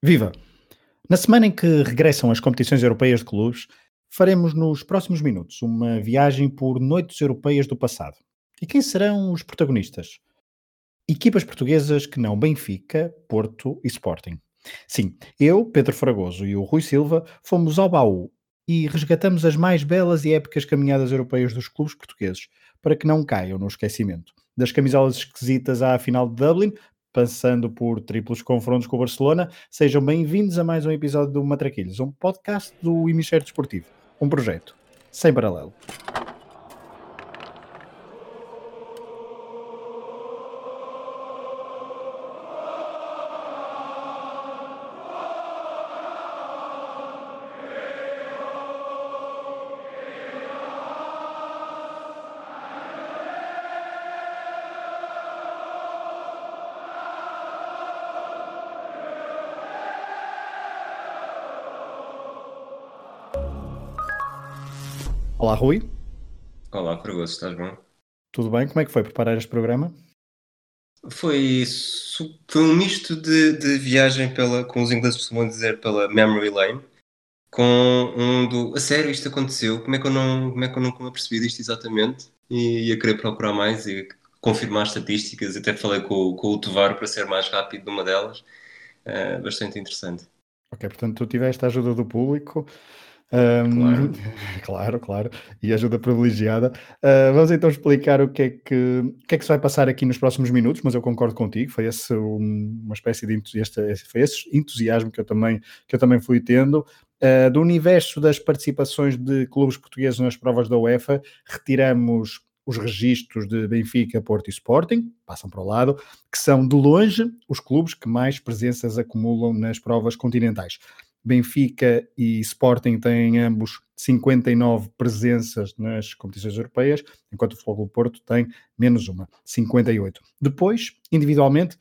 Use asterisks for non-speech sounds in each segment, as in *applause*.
Viva! Na semana em que regressam as competições europeias de clubes, faremos nos próximos minutos uma viagem por noites europeias do passado. E quem serão os protagonistas? Equipas portuguesas que não Benfica, Porto e Sporting. Sim, eu, Pedro Fragoso e o Rui Silva fomos ao baú e resgatamos as mais belas e épicas caminhadas europeias dos clubes portugueses para que não caiam no esquecimento. Das camisolas esquisitas à final de Dublin, passando por triplos confrontos com o Barcelona. Sejam bem-vindos a mais um episódio do Matraquilhos, um podcast do Hemisfério Desportivo, um projeto sem paralelo. Rui. Olá, Fragoso, estás bom? Tudo bem? Como é que foi preparar este programa? Foi, foi um misto de, de viagem pela, com os ingleses costumam dizer, pela memory lane, com um do. A sério, isto aconteceu? Como é que eu não, como é que eu não percebi disto exatamente? E ia querer procurar mais e confirmar as estatísticas. Até falei com, com o Tovar para ser mais rápido numa delas. Uh, bastante interessante. Ok, portanto, tu tiveste a ajuda do público. Um, claro. *laughs* claro, claro, e ajuda privilegiada. Uh, vamos então explicar o que, é que, o que é que se vai passar aqui nos próximos minutos, mas eu concordo contigo, foi esse um, uma espécie de entusiasta, foi esse entusiasmo que eu também, que eu também fui tendo. Uh, do universo das participações de clubes portugueses nas provas da UEFA, retiramos os registros de Benfica, Porto e Sporting, passam para o lado, que são de longe os clubes que mais presenças acumulam nas provas continentais. Benfica e Sporting têm ambos 59 presenças nas competições europeias, enquanto o Futebol do Porto tem menos uma, 58. Depois, individualmente,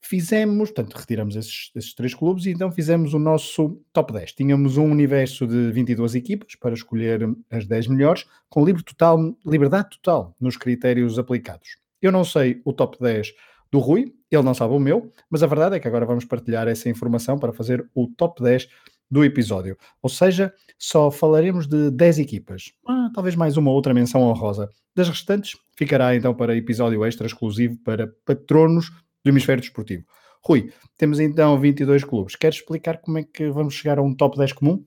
fizemos, portanto, retiramos esses, esses, três clubes e então fizemos o nosso top 10. Tínhamos um universo de 22 equipas para escolher as 10 melhores, com livre total, liberdade total nos critérios aplicados. Eu não sei o top 10 do Rui, ele não sabe o meu, mas a verdade é que agora vamos partilhar essa informação para fazer o top 10 do episódio. Ou seja, só falaremos de 10 equipas, ah, talvez mais uma outra menção honrosa. Das restantes, ficará então para episódio extra exclusivo para patronos do Hemisfério Desportivo. Rui, temos então 22 clubes. Queres explicar como é que vamos chegar a um top 10 comum?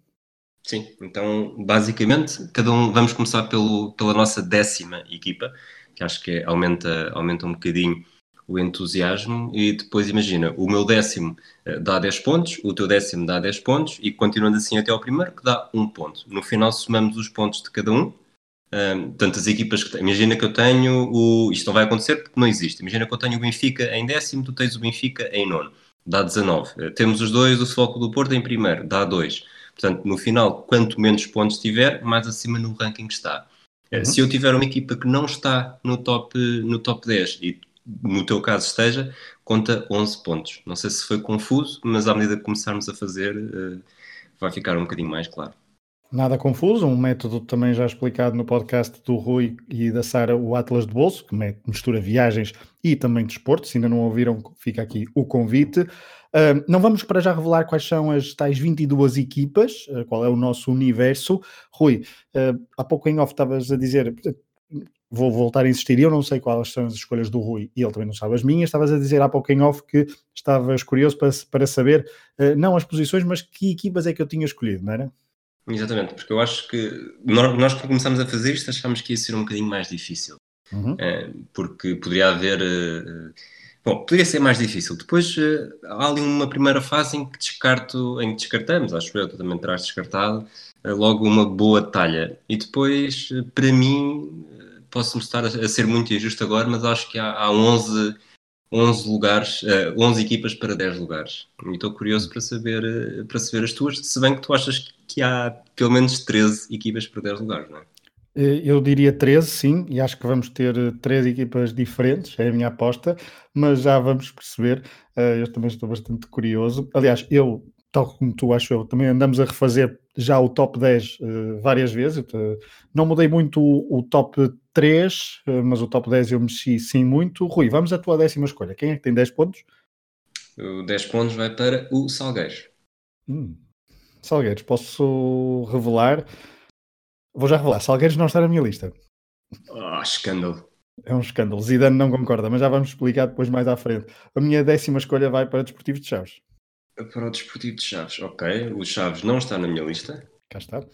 Sim, então basicamente cada um vamos começar pelo, pela nossa décima equipa, que acho que aumenta, aumenta um bocadinho o entusiasmo e depois imagina, o meu décimo uh, dá 10 pontos, o teu décimo dá 10 pontos e continuando assim até ao primeiro que dá 1 ponto. No final somamos os pontos de cada um, um portanto as equipas que imagina que eu tenho o, isto não vai acontecer porque não existe, imagina que eu tenho o Benfica em décimo, tu tens o Benfica em nono, dá 19. Uh, temos os dois, o Foco do Porto em primeiro, dá 2. Portanto, no final, quanto menos pontos tiver, mais acima no ranking está. Uh, uhum. Se eu tiver uma equipa que não está no top, no top 10 e no teu caso esteja, conta 11 pontos. Não sei se foi confuso, mas à medida que começarmos a fazer, uh, vai ficar um bocadinho mais claro. Nada confuso, um método também já explicado no podcast do Rui e da Sara, o Atlas de Bolso, que mistura viagens e também desporto. Se ainda não ouviram, fica aqui o convite. Uh, não vamos para já revelar quais são as tais 22 equipas, uh, qual é o nosso universo. Rui, uh, há pouco em off estavas a dizer, vou voltar a insistir, eu não sei quais são as escolhas do Rui e ele também não sabe as minhas. Estavas a dizer há pouco em off que estavas curioso para, para saber, uh, não as posições, mas que equipas é que eu tinha escolhido, não era? Exatamente, porque eu acho que nós, nós que começámos a fazer isto achámos que ia ser um bocadinho mais difícil, uhum. uh, porque poderia haver. Uh, bom, poderia ser mais difícil. Depois há ali uma primeira fase em que descarto, em que descartamos, acho que eu, tu também terás descartado, logo uma boa talha. E depois, para mim, posso-me estar a, ser muito injusto agora, mas acho que há, há 11, 11 lugares, uh, eh, 11 equipas para 10 lugares. E estou curioso para saber, uh, para saber as tuas, se bem que tu achas que há pelo menos 13 equipas para 10 lugares, não é? Eh, eu diria 13, sim, e acho que vamos ter três equipas diferentes, é a minha aposta, mas já vamos perceber. Eu também estou bastante curioso. Aliás, eu tal como tu acho eu, também andamos a refazer já o top 10 uh, eh, várias vezes. Não mudei muito o, o top 3, uh, eh, mas o top 10 eu mexi sim muito. Rui, vamos à tua décima escolha. Quem é que tem 10 pontos? O 10 pontos vai para o Salgueiros. Hum. Salgueiros, posso revelar? Vou já revelar. Salgueiros não está na minha lista. Ah, escândalo. É um escândalo. Zidane não concorda, mas já vamos explicar depois mais à frente. A minha décima escolha vai para Desportivo de Chaves. Para o Desportivo de Chaves, ok. O Chaves não está na minha lista. Cá está.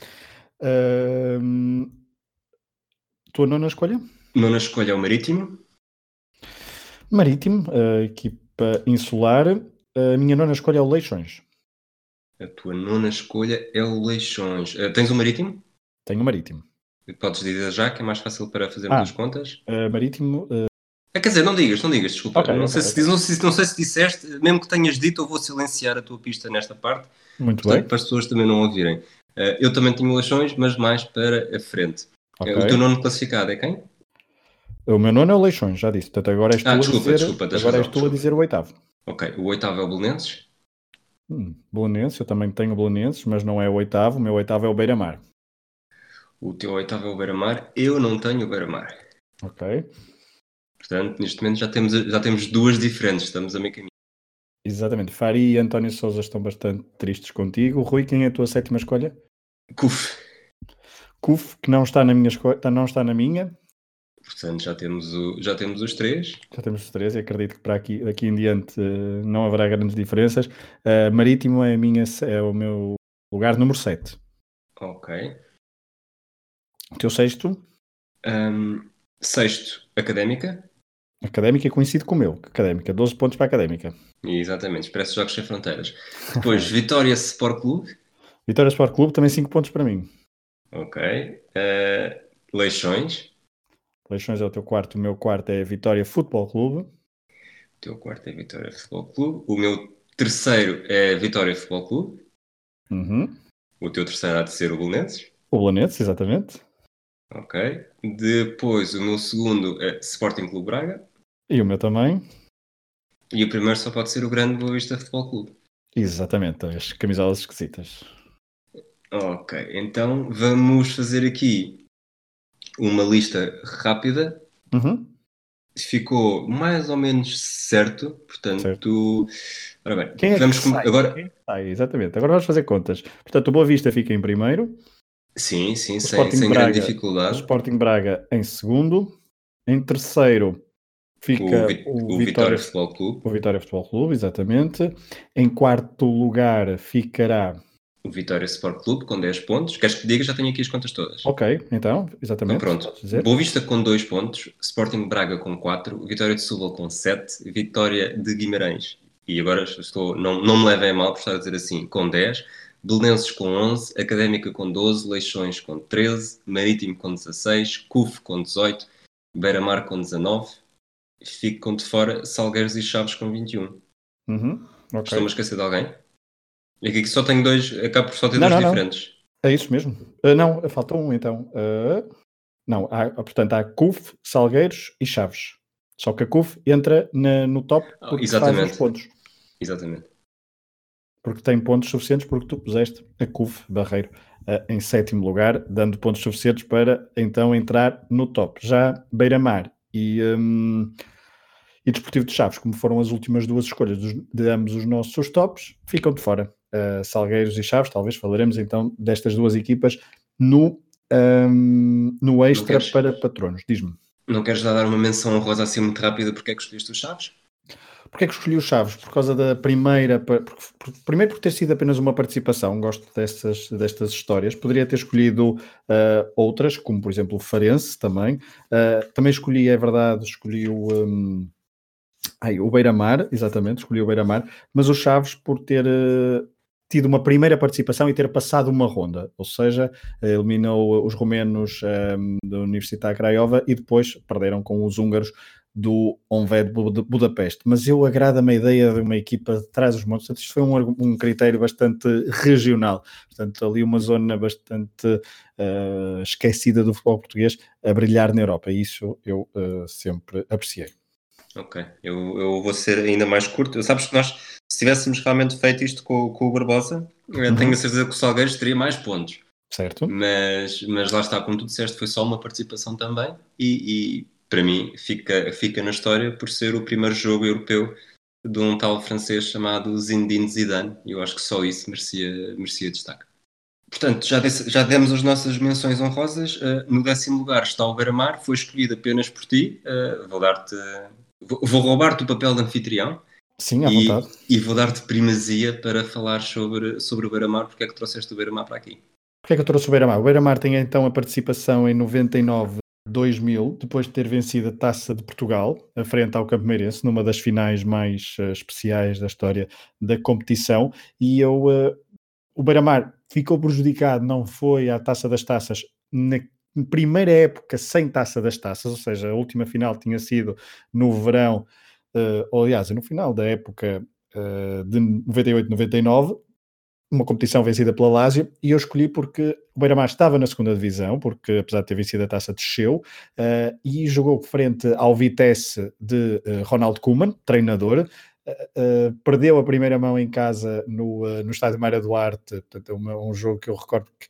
Ahm, tua nona escolha? Nona escolha é o Marítimo. Marítimo, equipa insular. A minha nona escolha é o Leixões. A tua nona escolha é o Leixões. Uh, tens o Marítimo? Tenho o Marítimo. Podes dizer já, que é mais fácil para fazermos Ah. as contas. Uh, Marítimo, uh, Ah, quer dizer, não digas, não digas, desculpa. Ok, não, ok, sei se, ok. diz- não, sei, não sei se disseste, mesmo que tenhas dito, eu vou silenciar a tua pista nesta parte, muito portanto, bem. para as pessoas também não ouvirem. Eu também tenho Leixões, mas mais para a frente. Uh, Ok. O teu nono classificado é quem? O meu nono é o Leixões, já disse. Portanto, agora és tu, Ah, a, desculpa, dizer, desculpa, agora és tu a dizer o oitavo. Ok, o oitavo é o Belenenses. Hum, Belenenses, eu também tenho Belenenses, mas não é o oitavo. O meu oitavo é o Beira-Mar. O teu oitavo é o Beira-Mar. Eu não tenho o Beira-Mar. Ok? Portanto, neste momento já temos, já temos duas diferentes, estamos a meio caminho. Exatamente. Fari e António Souza estão bastante tristes contigo. Rui, quem é a tua sétima escolha? Cuf. Cuf, que não está na minha escolha, não está na minha. Portanto, já temos, o, já temos os três. Já temos os três e acredito que para aqui, daqui em diante eh, não haverá grandes diferenças. Eh, Marítimo é, a minha, é o meu lugar número 7. Ok. O teu sexto, Ahm, sexto, Académica. Académica, é conhecido como eu. Académica, 12 pontos para a Académica. Exatamente, Expresso Jogos Sem Fronteiras. Depois, *laughs* Vitória Sport Clube. Vitória Sport Clube, também 5 pontos para mim. Ok. Ah, Leixões. Leixões é o teu quarto, o meu quarto é Vitória Futebol Clube. O teu quarto é Vitória Futebol Clube. O meu terceiro é Vitória Futebol Clube. Uhum. O teu terceiro há de ser o Belenenses. O Belenenses, exatamente. Ok. Depois, o meu segundo é Sporting Clube Braga. E o meu também. E o primeiro só pode ser o Grande Boa Vista Futebol Clube. Exatamente, as camisolas esquisitas. Ok, então vamos fazer aqui uma lista rápida. Uhum. Ficou mais ou menos certo, portanto, Certo. ora bem, Quem é vamos que com- agora. Quem é sai? Exatamente. Agora vamos fazer contas. Portanto, o Boa Vista fica em primeiro, Sim, sim, sem, sem Braga, grande o dificuldade. Sporting Braga em segundo, em terceiro fica O, Vi- o, o Vitória, Vitória Futebol Clube, o Vitória Futebol Clube, exatamente. Em quarto lugar ficará. O Vitória Sport Clube com 10 pontos. Queres que diga? Já tenho aqui as contas todas. Ok, então, exatamente. Então pronto. Boa Vista com 2 pontos, Sporting Braga com 4, Vitória de Setúbal com 7, Vitória de Guimarães, e agora estou, não, não me levem a mal por estar a dizer assim, com 10, Belenenses com 11, Académica com 12, Leixões com 13, Marítimo com 16, CUF com 18, Beira-Mar com 19, fico com de fora Salgueiros e Chaves com 21. Uhum, ok. Estou-me a esquecer de alguém? E aqui só tenho dois, acabo por só ter Não, dois não, não. diferentes. É isso mesmo. Ah, não, falta um então. Ah, não, há, portanto há CUF, Salgueiros e Chaves. Só que a CUF entra na- no top Ah, porque faz exatamente. os pontos. Exatamente. Porque tem pontos suficientes porque tu puseste a CUF Barreiro ah, em sétimo lugar, dando pontos suficientes para então entrar no top. Já Beira-Mar e, hum, e Desportivo de Chaves, como foram as últimas duas escolhas de ambos os nossos tops, ficam de fora. Ah, Salgueiros e Chaves, talvez falaremos então destas duas equipas no, hum, no extra queres? para patronos. Diz-me. Não queres já dar uma menção honrosa assim muito rápida porque é que escolheste os Chaves? Porquê é que escolhi os Chaves? Por causa da primeira. por- por- primeiro, por ter sido apenas uma participação, gosto destas, destas histórias. Poderia ter escolhido ah, outras, como por exemplo o Farense também. Ah, também escolhi, é verdade, escolhi o. hum, ai, o Beira-Mar, exatamente, escolhi o Beira-Mar, mas o Chaves por ter ah, tido uma primeira participação e ter passado uma ronda, ou seja, eh, eliminou os romenos hum, da Universidade Craiova e depois perderam com os húngaros do Honved Bud- Budapeste, mas eu agrada-me a ideia de uma equipa de trás dos montes, isto foi um, um critério bastante regional, portanto ali uma zona bastante eh, esquecida do futebol português a brilhar na Europa, e isso eu eh, sempre apreciei. Ok, eu, eu vou ser ainda mais curto. Sabes que nós, se tivéssemos realmente feito isto com, com o Barbosa, eu Uhum. tenho a certeza que o Salgueiros teria mais pontos. Certo? Mas, mas lá está, como tu disseste, foi só uma participação também. E, e para mim fica, fica na história por ser o primeiro jogo europeu de um tal francês chamado Zinedine Zidane, eu acho que só isso merecia, merecia destaque. Portanto, já, desse, já demos as nossas menções honrosas. Uh, no décimo lugar está o Beira-Mar, foi escolhido apenas por ti. Uh, vou dar-te. Vou, roubar-te o papel de anfitrião. Sim, à e, vontade. E vou dar-te primazia para falar sobre, sobre o Beira-Mar. Porque é que trouxeste o Beira-Mar para aqui? Porquê é que eu trouxe o Beira-Mar? O Beira-Mar tem então a participação em 99 2000, depois de ter vencido a Taça de Portugal, a frente ao Campo Meirense, numa das finais mais uh, especiais da história da competição, e eu, uh, o Beira-Mar ficou prejudicado, não foi à Taça das Taças na primeira época sem Taça das Taças, ou seja, a última final tinha sido no verão, uh, ou aliás, no final da época de 98-99, uma competição vencida pela Lazio e eu escolhi porque o Beira-Mar estava na segunda divisão, porque apesar de ter vencido a taça desceu uh, e jogou frente ao Vitesse de uh, Ronald Koeman, treinador, Uh, perdeu a primeira mão em casa no, uh, no estádio Maria Duarte, portanto é uma, um jogo que eu recordo que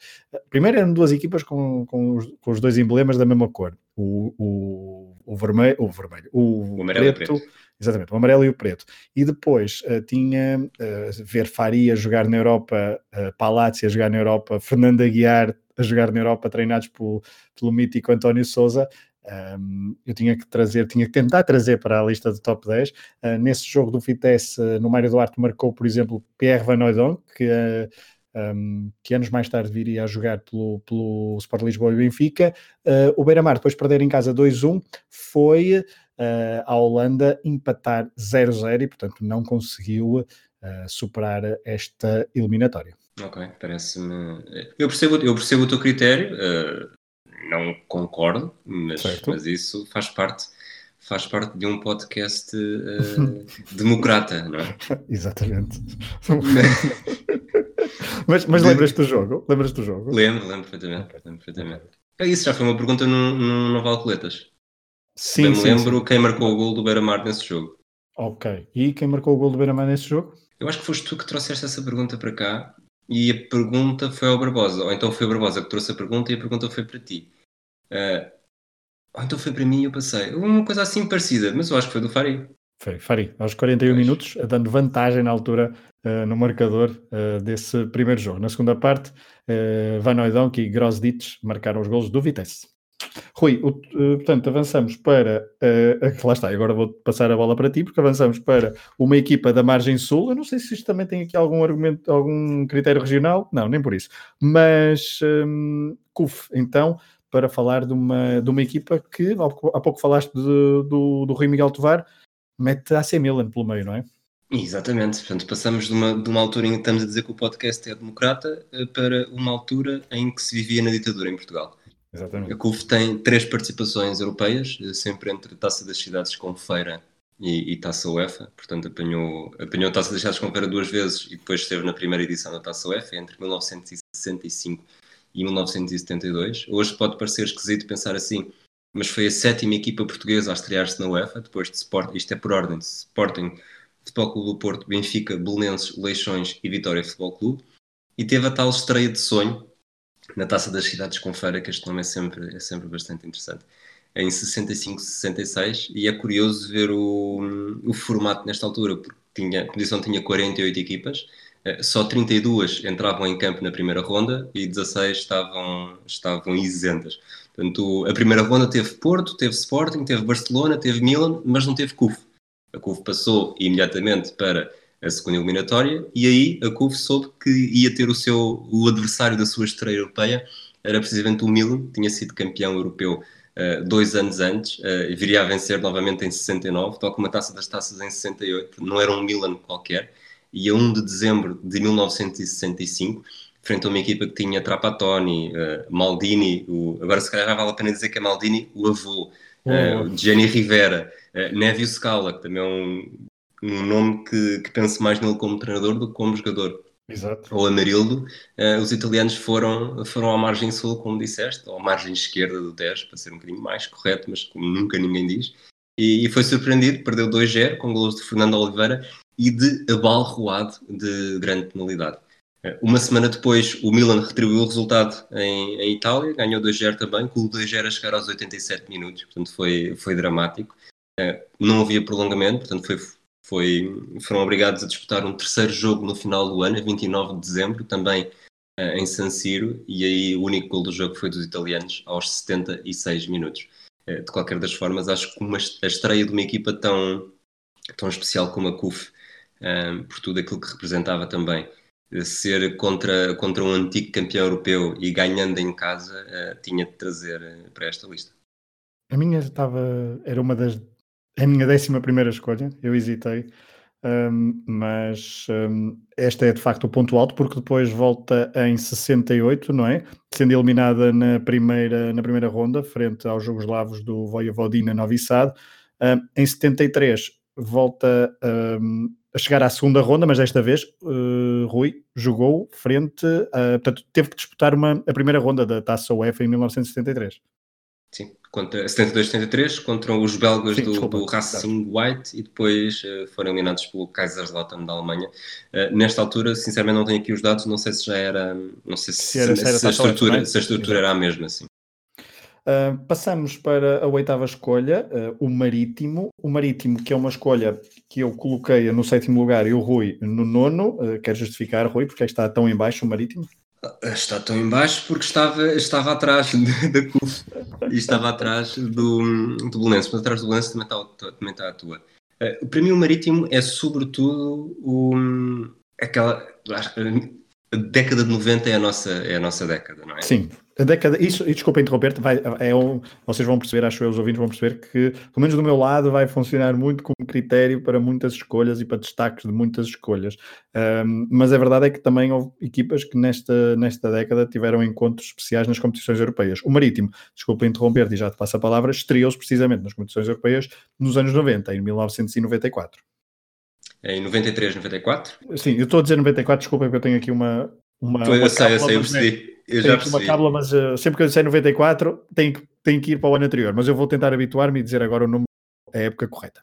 primeiro eram duas equipas com, com, os, com os dois emblemas da mesma cor, o, o, o vermelho, o vermelho, o, o preto, preto, Exatamente, o amarelo e o preto. E depois uh, tinha uh, ver Faria jogar na Europa, uh, Palazzi a jogar na Europa, Fernando Aguiar a jogar na Europa, treinados pelo, pelo mítico António Souza. Um, eu tinha que trazer, tinha que tentar trazer para a lista de top 10. Uh, nesse jogo do Vitesse, uh, no Mário Duarte marcou, por exemplo, Pierre Van Oudon, que, uh, um, que anos mais tarde viria a jogar pelo, pelo Sport Lisboa e Benfica. o Beira-Mar, depois de perder em casa 2-1, foi a Holanda empatar 0-0 e, portanto, não conseguiu superar esta eliminatória. Ok, parece-me. Eu percebo, eu percebo o teu critério, não concordo, mas, mas isso faz parte faz parte de um podcast uh, democrata, não é? *laughs* Exatamente. *laughs* mas mas lembras-te do jogo? Lembras do jogo? Lembro, lembro perfeitamente. Lembro perfeitamente. Okay. Isso já foi uma pergunta no, no, no Valcoletas. Sim, me sim, lembro sim. quem marcou o gol do Beira-Mar nesse jogo. Ok. E quem marcou o gol do Beira-Mar nesse jogo? Eu acho que foste tu que trouxeste essa pergunta para cá e a pergunta foi ao Barbosa. Ou então foi o Barbosa que trouxe a pergunta e a pergunta foi para ti. Uh, ou então foi para mim e eu passei. Uma coisa assim parecida, mas eu acho que foi do Fari. Foi, Fari, aos 41 pois. minutos, dando vantagem na altura uh, no marcador uh, desse primeiro jogo. Na segunda parte, uh, Van Oudonk e Grosditch marcaram os gols do Vitesse. Rui, o, portanto, avançamos para. Uh, *laughs* lá está, agora vou passar a bola para ti, porque avançamos para uma equipa da margem sul. Eu não sei se isto também tem aqui algum argumento, algum critério regional. Não, nem por isso. Mas um, CUF, então, para falar de uma, de uma equipa que há pouco falaste de, do, do Rui Miguel Tovar, mete a AC Milan pelo meio, não é? Exatamente, portanto passamos de uma, de uma altura em que estamos a dizer que o podcast é democrata eh, para uma altura em que se vivia na ditadura em Portugal. Exatamente. A CUF tem três participações europeias, sempre entre Taça das Cidades com Feira e, e Taça UEFA, portanto apanhou, apanhou Taça das Cidades com Feira duas vezes e depois esteve na primeira edição da Taça UEFA entre 1965 e 1972. Hoje pode parecer esquisito pensar assim, mas foi a sétima equipa portuguesa a estrear-se na UEFA, depois de Sport, isto é por ordem, de Sporting, Futebol Clube do Porto, Benfica, Belenenses, Leixões e Vitória Futebol Clube, e teve a tal estreia de sonho na Taça das Cidades com Feira, que este nome é sempre, é sempre bastante interessante, em 65-66, e é curioso ver o, o formato nesta altura, porque tinha, a competição tinha 48 equipas, só 32 entravam em campo na primeira ronda e 16 estavam, estavam isentas. Portanto, a primeira ronda teve Porto, teve Sporting, teve Barcelona, teve Milan, mas não teve CUF. A CUF passou imediatamente para a segunda eliminatória, e aí a CUF soube que ia ter o seu o adversário da sua estreia europeia, era precisamente o Milan, tinha sido campeão europeu uh, dois anos antes, uh, viria a vencer novamente em 69, tal como a Taça das Taças em 68, não era um Milan qualquer, e a 1 de dezembro de 1965, frente a uma equipa que tinha Trapattoni, uh, Maldini, o, agora se calhar vale a pena dizer que é Maldini, o avô, uh, Gianni Rivera, uh, Nevio Scala, que também é um um nome que, que pense mais nele como treinador do que como jogador. Exato. Ou Amarildo, uh, os italianos foram, foram à margem sul, como disseste, ou à margem esquerda do Tejo, para ser um bocadinho mais correto, mas como nunca ninguém diz. E, e foi surpreendido, perdeu 2-0 com gols de Fernando Oliveira e de abalroado de grande penalidade. Uh, uma semana depois, o Milan retribuiu o resultado em, em Itália, ganhou 2-0 também, com o 2-0 a chegar aos 87 minutos, portanto foi, foi dramático. Uh, não havia prolongamento, portanto foi foi, foram obrigados a disputar um terceiro jogo no final do ano, 29 de dezembro, também uh, em San Siro, e aí o único gol do jogo foi dos italianos aos 76 minutos. Uh, de qualquer das formas, acho que uma, a estreia de uma equipa tão, tão especial como a CUF, uh, por tudo aquilo que representava também, ser contra, contra um antigo campeão europeu e ganhando em casa, tinha de trazer para esta lista. A minha estava, era uma das a minha décima primeira escolha, eu hesitei, um, mas um, esta é de facto o ponto alto, porque depois volta em 68, não é? Sendo eliminada na primeira, na primeira ronda, frente aos Jugoslavos do Vojvodina Novi Sad. Um, em 73 volta a chegar à segunda ronda, mas desta vez uh, Rui jogou frente, a, portanto teve que disputar uma, a primeira ronda da Taça UEFA em 1973. Contra 72-73, contra os belgas Sim, do, do, Racing White e depois uh, foram eliminados pelo Kaiserslautern da Alemanha. Uh, nesta altura, sinceramente, não tenho aqui os dados, não sei se já era, não sei se, se, era, se, se a, estrutura, se a estrutura era a mesma. Assim. Uh, passamos para a oitava escolha, o Marítimo. O Marítimo, que é uma escolha que eu coloquei no sétimo lugar e o Rui no nono. Uh, quer justificar, Rui, porque é que está tão em baixo o Marítimo? Está tão em baixo porque estava, estava atrás *laughs* da CUF e estava atrás do, do Belenenses, mas atrás do Belenenses também está, também está a tua. Uh, para mim o Marítimo é sobretudo o, aquela... A década de 90 é a nossa, é a nossa década, não é? Sim, a década, isso, e desculpa interromper-te, é um, vocês vão perceber, acho que os ouvintes vão perceber que, pelo menos do meu lado, vai funcionar muito como critério para muitas escolhas e para destaques de muitas escolhas. Um, mas a verdade é que também houve equipas que nesta, nesta década tiveram encontros especiais nas competições europeias. O Marítimo, desculpa interromper-te e já te passo a palavra, estreou-se precisamente nas competições europeias nos anos 90, em 1994. Em 93, 94? Sim, eu estou a dizer 94, desculpa, porque eu tenho aqui uma. Uma, uma eu sei, eu sei, eu percebi eu já uma cábula, mas uh, sempre que eu disser 94, tenho, tenho que ir para o ano anterior. Mas eu vou tentar habituar-me e dizer agora o número, a época correta.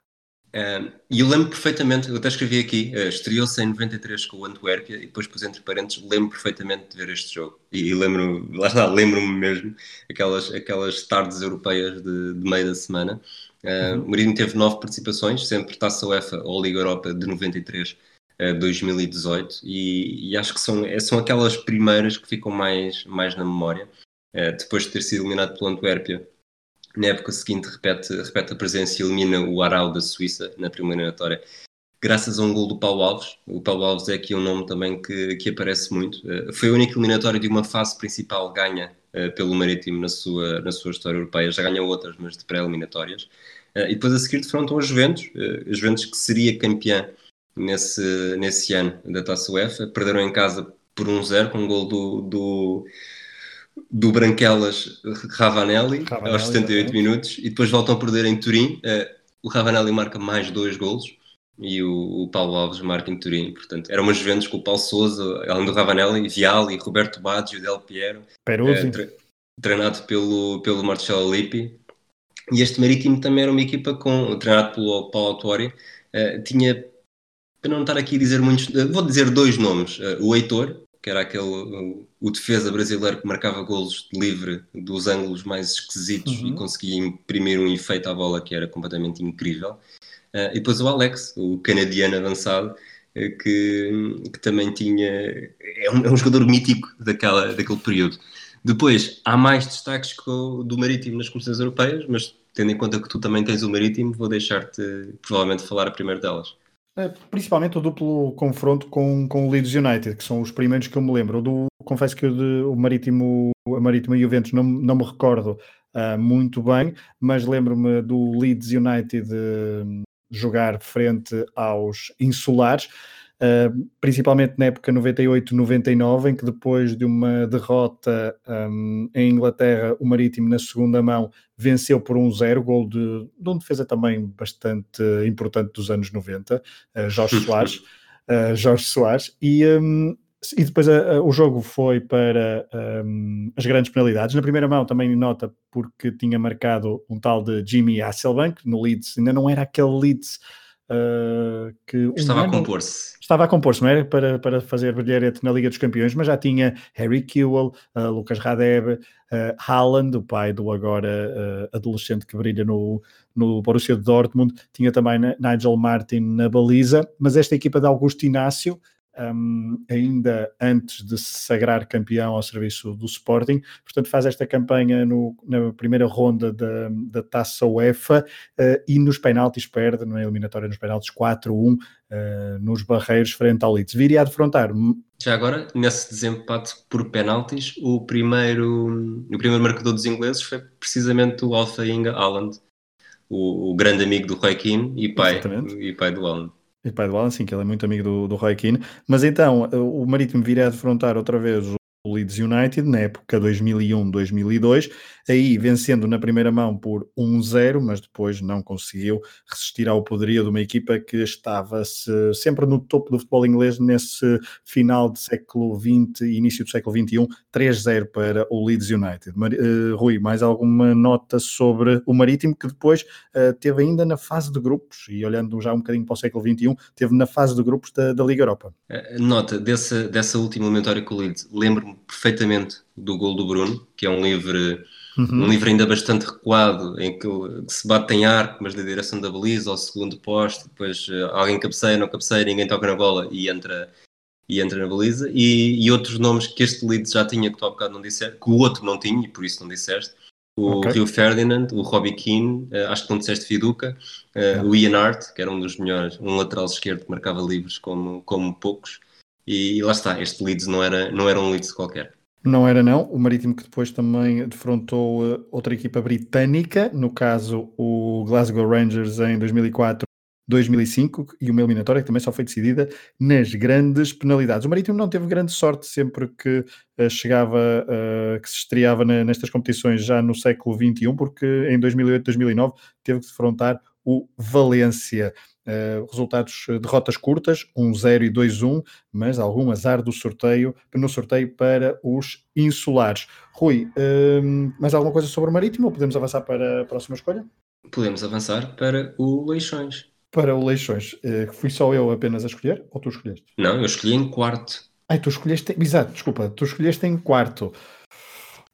E eu lembro perfeitamente, eu até escrevi aqui, uh, estreou-se em 93 com o Antuérpia e depois pus entre parênteses, lembro perfeitamente de ver este jogo. E, e lembro, lá está, lembro-me mesmo aquelas, aquelas tardes europeias de, de meio da semana. Uh, uhum. O Marino teve nove participações, sempre Taça UEFA ou Liga Europa de 93 2018 e, e, acho que são, são aquelas primeiras que ficam mais, mais na memória. Uh, depois de ter sido eliminado pelo Antuérpia, na época seguinte repete, repete a presença e elimina o Arau da Suíça na primeira eliminatória, graças a um gol do Paulo Alves. O Paulo Alves é aqui um nome também que, que aparece muito. Uh, foi a única eliminatória de uma fase principal ganha uh, pelo Marítimo na sua, na sua história europeia. Já ganhou outras, mas de pré-eliminatórias. e depois a seguir defrontam a Juventus, a Juventus que seria campeã nesse, nesse ano da Taça UEFA. Perderam em casa por 1-0 com um gol do, do, do Branquelas Ravanelli, Ravanelli aos 78 minutos e depois voltam a perder em Turim. Uh, o Ravanelli marca mais dois golos e o, o, Paulo Alves marca em Turim. Portanto, eram umas Juventus com o Paulo Souza, além do Ravanelli, Vial e Roberto Baggio, Del Piero, uh, tre treinado pelo, pelo Marcelo Lippi. E este Marítimo também era uma equipa com, treinado pelo Paulo Autori, uh, tinha para não estar aqui a dizer muitos, eh, vou dizer dois nomes. Eh, o Heitor, que era aquele o, o defesa brasileiro que marcava golos de livre dos ângulos mais esquisitos uhum. e conseguia imprimir um efeito à bola que era completamente incrível. E depois o Alex, o canadiano avançado, que, que também tinha. É um, é um, jogador mítico daquela, daquele período. Depois, há mais destaques do Marítimo nas competições europeias, mas tendo em conta que tu também tens o Marítimo, vou deixar-te provavelmente falar a primeiro delas. É, principalmente o duplo confronto com, com o Leeds United, que são os primeiros que eu me lembro. O do, confesso que o, de, o Marítimo, a Marítimo e Juventus não, não me recordo uh, muito bem, mas lembro-me do Leeds United uh, jogar frente aos insulares. Uh, principalmente na época 98-99, em que depois de uma derrota um, em Inglaterra, o Marítimo na segunda mão venceu por 1-0, gol de, de um defesa também bastante importante dos anos 90, uh, Jorge Soares. Uh, Jorge Soares, e, um, e depois o jogo foi para um, as grandes penalidades. Na primeira mão também nota porque tinha marcado um tal de Jimmy Hasselbank no Leeds, ainda não era aquele Leeds uh, que estava um a compor-se. Estava a compor-se, não era? Para, para fazer brilharete na Liga dos Campeões, mas já tinha Harry Kewell, uh, Lucas Radeb, uh, Haaland, o pai do agora adolescente que brilha no, no Borussia Dortmund, tinha também Nigel Martin na baliza, mas esta equipa de Augusto Inácio um, ainda antes de se sagrar campeão ao serviço do Sporting. Portanto, faz esta campanha no, na primeira ronda da, da taça UEFA uh, e nos penaltis perde, na eliminatória nos penaltis 4-1 uh, nos barreiros frente ao Leeds. Viria a defrontar. Já agora, nesse desempate por penaltis, o primeiro, o primeiro marcador dos ingleses foi precisamente o Alfa Inga Haaland, o, o grande amigo do Keane e pai, e pai do Haaland. E pai do Alan, sim, que ele é muito amigo do, do Roy Keane. Mas então, o Marítimo viria a defrontar outra vez o Leeds United na época 2001-2002, aí vencendo na primeira mão por 1-0, mas depois não conseguiu resistir ao poderio de uma equipa que estava -se sempre no topo do futebol inglês nesse final do século XX e início do século XXI, 3-0 para o Leeds United. Uh, Rui, mais alguma nota sobre o Marítimo que depois uh, teve ainda na fase de grupos, e olhando já um bocadinho para o século XXI, teve na fase de grupos da, da Liga Europa. Eh, nota, dessa, dessa última eliminatória com o Leeds, lembro perfeitamente do gol do Bruno, que é um livre, uhum. um livre ainda bastante recuado, em que, se bate em arco, mas da direção da baliza ao segundo poste, depois uh, alguém cabeceia, não cabeceia, ninguém toca na bola e entra, e entra na baliza. E, e outros nomes que este Leeds já tinha, que tu há bocado não disseste, que o outro não tinha, e por isso não disseste, o okay. Rio Ferdinand, o Robbie Keane, uh, acho que não disseste Fiduca, uh, o Ian Hart, que era um dos melhores, um lateral esquerdo que marcava livros como, como poucos, e lá está, este Leeds não era, não era um Leeds qualquer. Não era não, o Marítimo que depois também defrontou uh, outra equipa britânica, no caso o Glasgow Rangers em 2004 2005 e uma eliminatória que também só foi decidida nas grandes penalidades. O Marítimo não teve grande sorte sempre que uh, chegava, uh, que se estreava nestas competições já no século XXI, porque em 2008, 2009 teve que defrontar o Valência. Uh, resultados, eh, derrotas curtas, 1-0 e 2-1, mas algum azar do sorteio, no sorteio para os insulares. Rui, uh, mais alguma coisa sobre o Marítimo ou podemos avançar para a próxima escolha? Podemos avançar para o Leixões. Para o Leixões. Uh, fui só eu apenas a escolher ou tu escolheste? Não, eu escolhi em quarto. Ai, tu escolheste. Exato, desculpa, tu escolheste em quarto.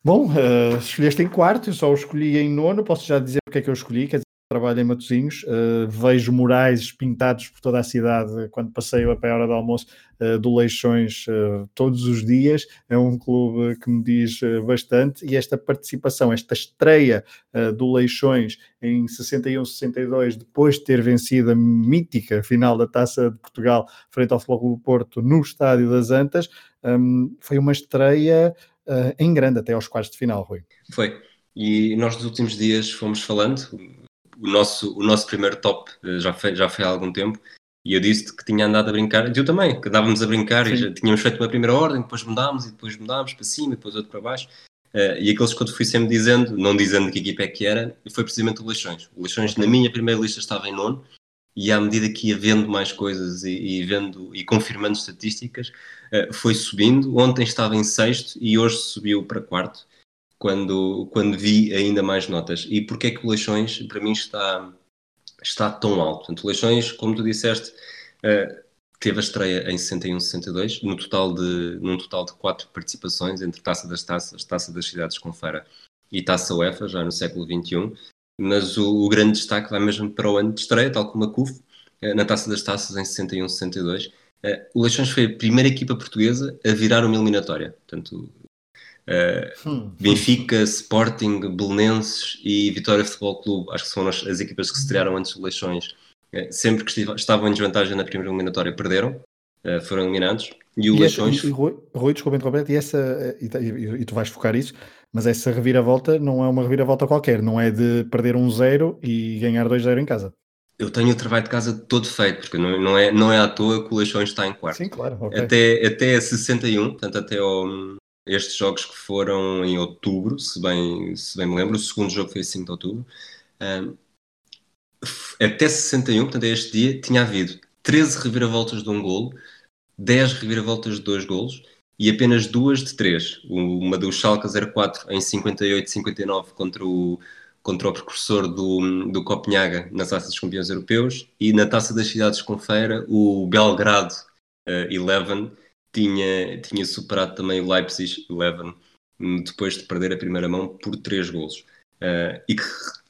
Bom, uh, escolheste em quarto, eu só o escolhi em nono. Posso já dizer porque é que eu escolhi, quer dizer, trabalho em Matosinhos, uh, vejo murais pintados por toda a cidade quando passeio a pé hora do almoço uh, do Leixões uh, todos os dias. É um clube que me diz bastante e esta participação, esta estreia do Leixões em 61-62, depois de ter vencido a mítica final da Taça de Portugal frente ao Futebol do Porto no Estádio das Antas, um, foi uma estreia em grande até aos quartos de final, Rui. Foi. E nós nos últimos dias fomos falando, o nosso, o nosso primeiro top eh, já foi, já foi há algum tempo e eu disse que tinha andado a brincar, e eu também, que andávamos a brincar Sim. e já tínhamos feito uma primeira ordem, depois mudámos e depois mudámos para cima e depois outro para baixo. Uh, e aqueles que eu fui sempre dizendo, não dizendo que equipa é que era, foi precisamente o Leixões. O Leixões, okay. na minha primeira lista, estava em nono, e à medida que ia vendo mais coisas e, e vendo e confirmando estatísticas, uh, foi subindo. Ontem estava em sexto e hoje subiu para quarto quando, quando vi ainda mais notas. E porquê é que o Leixões, para mim, está, está tão alto? Portanto, o Leixões, como tu disseste, uh, teve a estreia em 61, 62, no total de, num total de quatro participações entre Taça das Taças, Taça das Cidades com e Taça UEFA, já no século XXI. Mas o, o, grande destaque vai mesmo para o ano de estreia, tal como a CUF, uh, na Taça das Taças em 61, 62. Uh, o Leixões foi a primeira equipa portuguesa a virar uma eliminatória. Portanto, Uh, Benfica, Sporting, Belenenses e Vitória Futebol Clube, acho que são as, as equipas que se estrearam antes de eleições. Uh, sempre que estavam em desvantagem na primeira eliminatória, perderam, uh, foram eliminados. E o e Leixões. E, Rui, Rui, desculpa e, essa, e, e, e, tu vais focar isso, mas essa reviravolta não é uma reviravolta qualquer, não é de perder um zero e ganhar 2-0 em casa. Eu tenho o trabalho de casa todo feito, porque não, não, é, não é à toa que o Leixões está em quarto. Sim, claro. Okay. Até, até 61, portanto, até ao, estes jogos que foram em outubro, se bem, se bem me lembro, o segundo jogo foi 5 de outubro, até 61, portanto, a este dia, tinha havido 13 reviravoltas de um golo, 10 reviravoltas de dois golos e apenas duas de três. Uma do Schalke 04 em 58-59 contra o, contra o precursor do, do Copenhaga na Taça dos Campeões Europeus e na Taça das Cidades com Feira o Belgrado uh, Eleven tinha, tinha superado também o Leipzig Eleven hum, depois de perder a primeira mão por três golos. Uh, e que,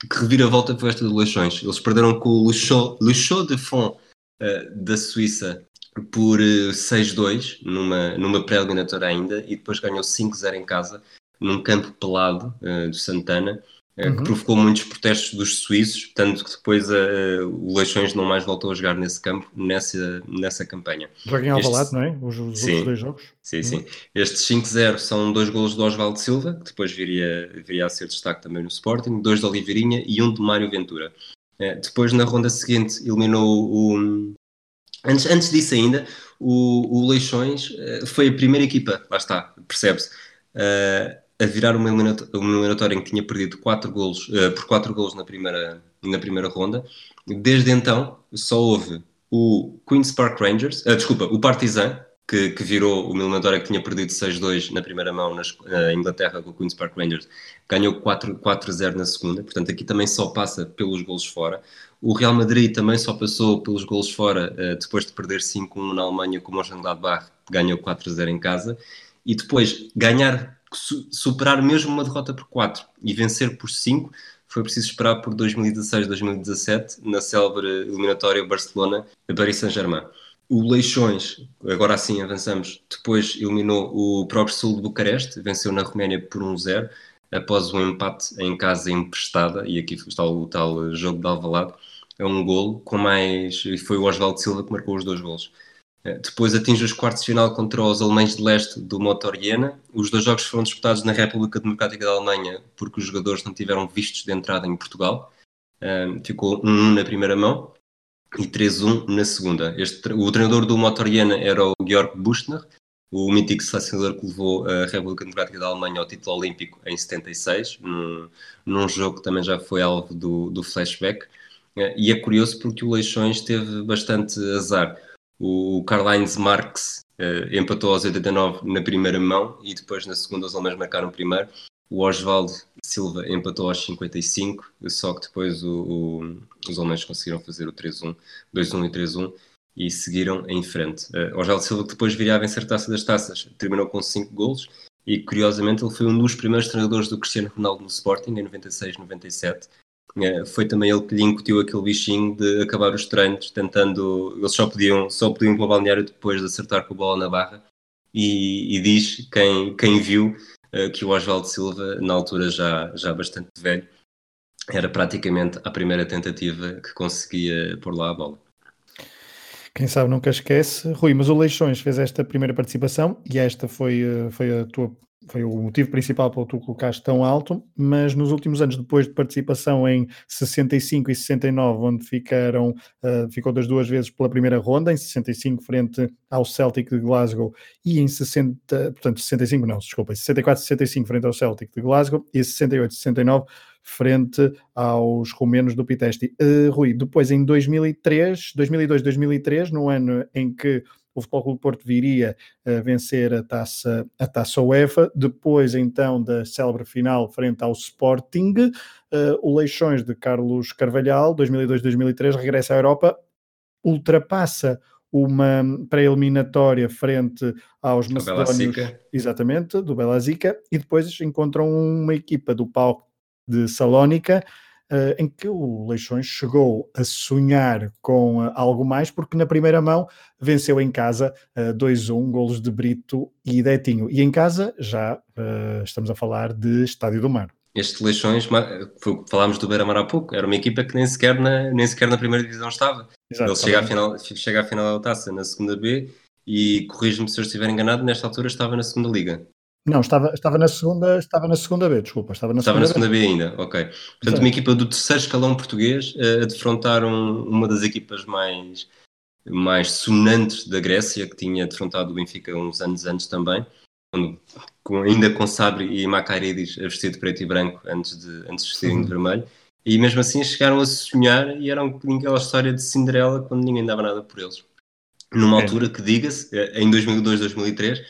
que reviravolta foi esta de Leixões. Eles perderam com o Luchot de Fond uh, da Suíça por uh, 6-2 numa, numa pré-eliminatória ainda e depois ganhou 5-0 em casa num campo pelado do Santana eh, uhum. que provocou muitos protestos dos suíços, tanto que depois uh, o Leixões não mais voltou a jogar nesse campo, nessa, nessa campanha. Joga em Alvalade, não é? Os, os sim, dois jogos? Sim, uhum. sim. Estes 5-0 são dois golos do Osvaldo Silva, que depois viria, viria a ser destaque também no Sporting, dois de Oliveirinha e um de Mário Ventura. Uh, depois, na ronda seguinte, eliminou o... Antes, antes disso ainda, o, o Leixões uh, foi a primeira equipa, lá está, percebe-se, a virar uma eliminatória em que tinha perdido quatro golos, uh, por 4 golos na primeira, na primeira ronda. Desde então, só houve o Queen's Park Rangers, uh, desculpa, o Partizan, que, que, virou uma eliminatória que tinha perdido 6-2 na primeira mão na uh, Inglaterra com o Queen's Park Rangers, ganhou 4-0 na segunda, portanto aqui também só passa pelos golos fora. O Real Madrid também só passou pelos golos fora depois de perder 5-1 na Alemanha com o Mönchengladbach, ganhou 4-0 em casa, e depois ganhar superar mesmo uma derrota por 4 e vencer por 5 foi preciso esperar por 2016-2017 na célebre eliminatória Barcelona-Paris Saint-Germain. O Leixões, agora assim avançamos, depois eliminou o próprio Sul de Bucareste, venceu na Roménia por 1-0, após um empate em casa emprestada, e aqui está o tal jogo de Alvalade, é um golo, com mais, e foi o Osvaldo Silva que marcou os dois golos. Eh, depois atinge os quartos de final contra os alemães de leste do Motor Jena. Os dois jogos foram disputados na República Democrática da Alemanha porque os jogadores não tiveram vistos de entrada em Portugal. Um, ficou 1-1 na primeira mão e 3-1 na segunda. Este, o treinador do Motor Jena era o Georg Buschner, o mítico selecionador que levou a República Democrática da Alemanha ao título olímpico em 76, num, num jogo que também já foi alvo do, do flashback. Eh, e é curioso porque o Leixões teve bastante azar o Karl-Heinz Marx uh, empatou aos 89 na primeira mão e depois na segunda os alemães marcaram primeiro. O Osvaldo Silva empatou aos 55, só que depois o, o, os alemães conseguiram fazer o 3-1, 2-1 e 3-1 e seguiram em frente. Uh, Osvaldo Silva que depois viria a vencer a Taça das Taças, terminou com 5 golos e curiosamente ele foi um dos primeiros treinadores do Cristiano Ronaldo no Sporting em 96-97 é, foi também ele que lhe incutiu aquele bichinho de acabar os treinos, tentando. Eles só podiam, só podiam ir para o balneário depois de acertar com a bola na barra. E, e diz quem, quem viu uh, que o Oswaldo Silva, na altura já, já bastante velho, era praticamente a primeira tentativa que conseguia pôr lá a bola. Quem sabe nunca esquece. Rui, mas o Leixões fez esta primeira participação e esta foi, eh, foi a tua foi o motivo principal para tu colocares tão alto, mas nos últimos anos, depois de participação em 65 e 69, onde ficaram, uh, ficou das duas vezes pela primeira ronda, em 65 frente ao Celtic de Glasgow e em 60, portanto 65 não, desculpa, 64 e 65 frente ao Celtic de Glasgow e 68 e 69 frente aos romenos do Pitesti. Uh, Rui, depois em 2003, 2002, 2003, no ano em que o Futebol Clube Porto viria a vencer a taça, a taça UEFA, depois então da célebre final frente ao Sporting, uh, o Leixões de Carlos Carvalhal, 2002-2003, regressa à Europa, ultrapassa uma pré-eliminatória frente aos macedónios, exatamente, do Belazica, e depois encontram uma equipa do palco de Salónica, uh, em que o Leixões chegou a sonhar com uh, algo mais, porque na primeira mão venceu em casa uh, 2-1, golos de Brito e Detinho. E em casa já estamos a falar de Estádio do Mar. Este Leixões, falámos do Beira-Mar há pouco, era uma equipa que nem sequer na, nem sequer na primeira divisão estava. Exato, Ele chega à, final, chega à final da taça na segunda B e corrijo-me se eu estiver enganado, nesta altura estava na segunda liga. Não, estava, estava, na segunda, estava na segunda B, desculpa. Estava na estava segunda, na segunda B. B ainda, ok. Portanto, Exato. uma equipa do terceiro escalão português a defrontar um, uma das equipas mais, mais sonantes da Grécia, que tinha defrontado o Benfica uns anos antes também, quando, com, ainda com Sabre e Macaridis a vestir de preto e branco antes de, antes de vestirem de vermelho. E mesmo assim chegaram a sonhar e era um bocadinho aquela história de Cinderela quando ninguém dava nada por eles. Numa é. altura que, diga-se, eh, em 2002, 2003, eh,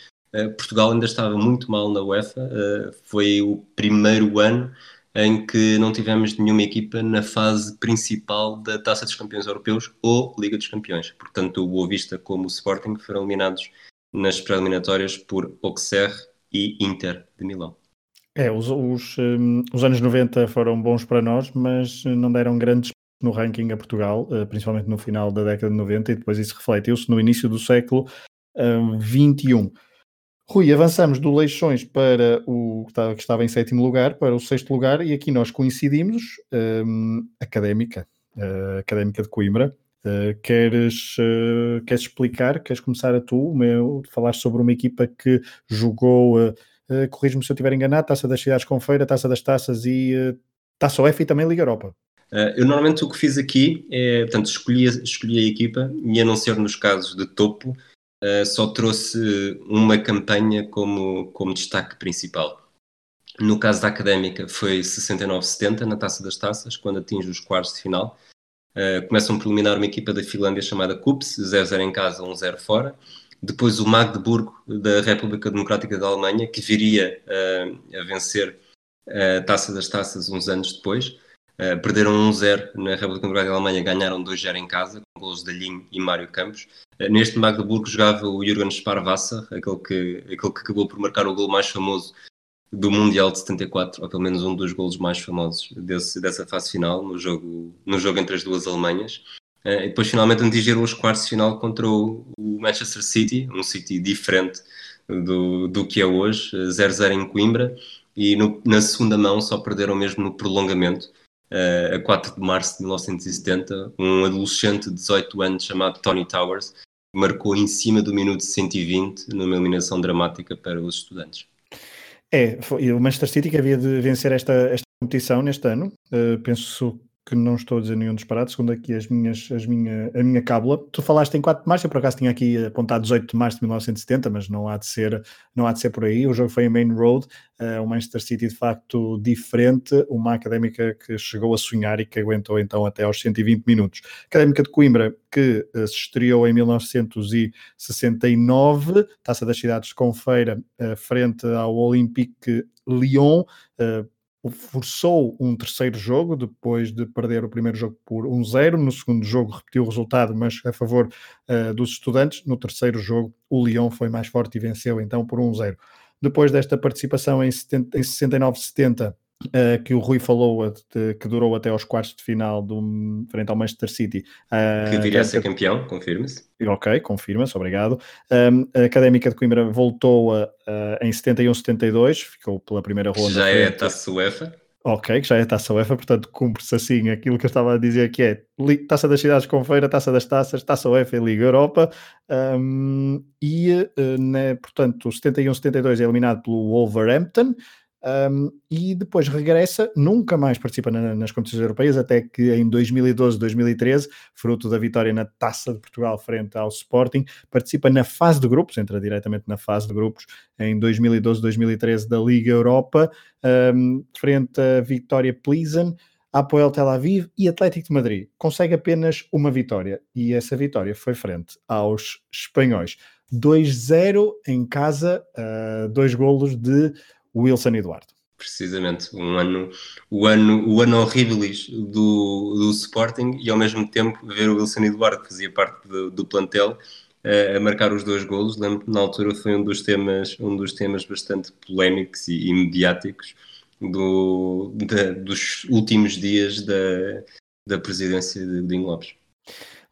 Portugal ainda estava muito mal na UEFA, uh, foi o primeiro ano em que não tivemos nenhuma equipa na fase principal da Taça dos Campeões Europeus ou Liga dos Campeões. Portanto, o Boa Vista como o Sporting foram eliminados nas preliminatórias por Auxerre e Inter de Milão. É, os, os, um, os, anos 90 foram bons para nós, mas não deram grandes no ranking a Portugal, uh, principalmente no final da década de 90, e depois isso refletiu-se no início do século um, 21. Rui, avançamos do Leixões para o que estava em sétimo lugar, para o sexto lugar, e aqui nós coincidimos, um, académica, uh, académica de Coimbra. Uh, queres, uh, queres explicar? Queres começar a tu, meu, falar sobre uma equipa que jogou, uh, uh, corrijo-me se eu estiver enganado, Taça das Cidades com Feira, Taça das Taças e uh, Taça UEFA e também Liga Europa. eu normalmente o que fiz aqui é, portanto, escolhi, escolhi a equipa e anunciar nos casos de topo uh, só trouxe uma campanha como, como destaque principal. No caso da Académica foi 69-70 na Taça das Taças, quando atinge os quartos de final. Uh, começam por eliminar uma equipa da Finlândia chamada KUPS, 0-0 em casa, 1-0 fora. Depois o Magdeburgo da República Democrática da Alemanha, que viria uh, a vencer a Taça das Taças uns anos depois. Uh, perderam 1-0 na República Democrática da Alemanha, ganharam 2-0 em casa, com gols de Linho e Mário Campos. Uh, neste Magdeburgo jogava o Jürgen Sparwasser, aquele que, aquele que acabou por marcar o gol mais famoso do Mundial de 74, ou pelo menos um dos gols mais famosos desse, dessa fase final, no jogo, no jogo entre as duas Alemanhas. Uh, e depois finalmente atingiram os quartos de final contra o, o Manchester City, um City diferente do, do que é hoje, 0-0 em Coimbra, e no, na segunda mão só perderam mesmo no prolongamento, a 4 de março de 1970, um adolescente de 18 anos chamado Tony Towers marcou em cima do minuto 120 numa eliminação dramática para os estudantes. É, foi, o Manchester City que havia de vencer esta, esta competição neste ano. Uh, penso que não estou a dizer nenhum disparate, segundo aqui as minhas, as minha, a minha cábula. Tu falaste em 4 de março, eu por acaso tinha aqui apontado 18 de março de 1970, mas não há de ser, não há de ser por aí. O jogo foi em Main Road, uh, o Manchester City de facto diferente, uma académica que chegou a sonhar e que aguentou então até aos 120 minutos. Académica de Coimbra, que uh, se estreou em 1969, Taça das Cidades com feira, uh, frente ao Olympique Lyon, uh, forçou um terceiro jogo depois de perder o primeiro jogo por 1-0. No segundo jogo repetiu o resultado, mas a favor uh, dos estudantes. No terceiro jogo, o Lyon foi mais forte e venceu então por 1-0. Depois desta participação em, em 69-70, Uh, que o Rui falou, de, que durou até aos quartos de final do, frente ao Manchester City. Uh, que viria a ser campeão, confirma-se. Ok, confirma-se, obrigado. Um, a Académica de Coimbra voltou a, uh, em 71-72, ficou pela primeira ronda. Já é a taça UEFA. Ok, que já é a taça UEFA, portanto cumpre-se assim aquilo que eu estava a dizer que é taça das cidades com feira, taça das taças, taça UEFA e Liga Europa. Um, e, né, portanto, 71-72 é eliminado pelo Wolverhampton. Um, e depois regressa, nunca mais participa na, nas competições europeias, até que em 2012, 2013, fruto da vitória na Taça de Portugal frente ao Sporting, participa na fase de grupos, entra diretamente na fase de grupos em 2012, 2013 da Liga Europa, um, frente a Vitória Plizen, Apoel Tel Aviv e Atlético de Madrid. Consegue apenas uma vitória e essa vitória foi frente aos espanhóis. 2-0 em casa, uh, dois golos de Wilson Eduardo. Precisamente, um ano, o ano, o ano horribilis do, do Sporting e ao mesmo tempo ver o Wilson Eduardo, que fazia parte do, do plantel, a marcar os dois golos. Lembro que na altura foi um dos temas, um dos temas bastante polémicos e, e mediáticos do, da, dos últimos dias da, da presidência de Dinho Lopes.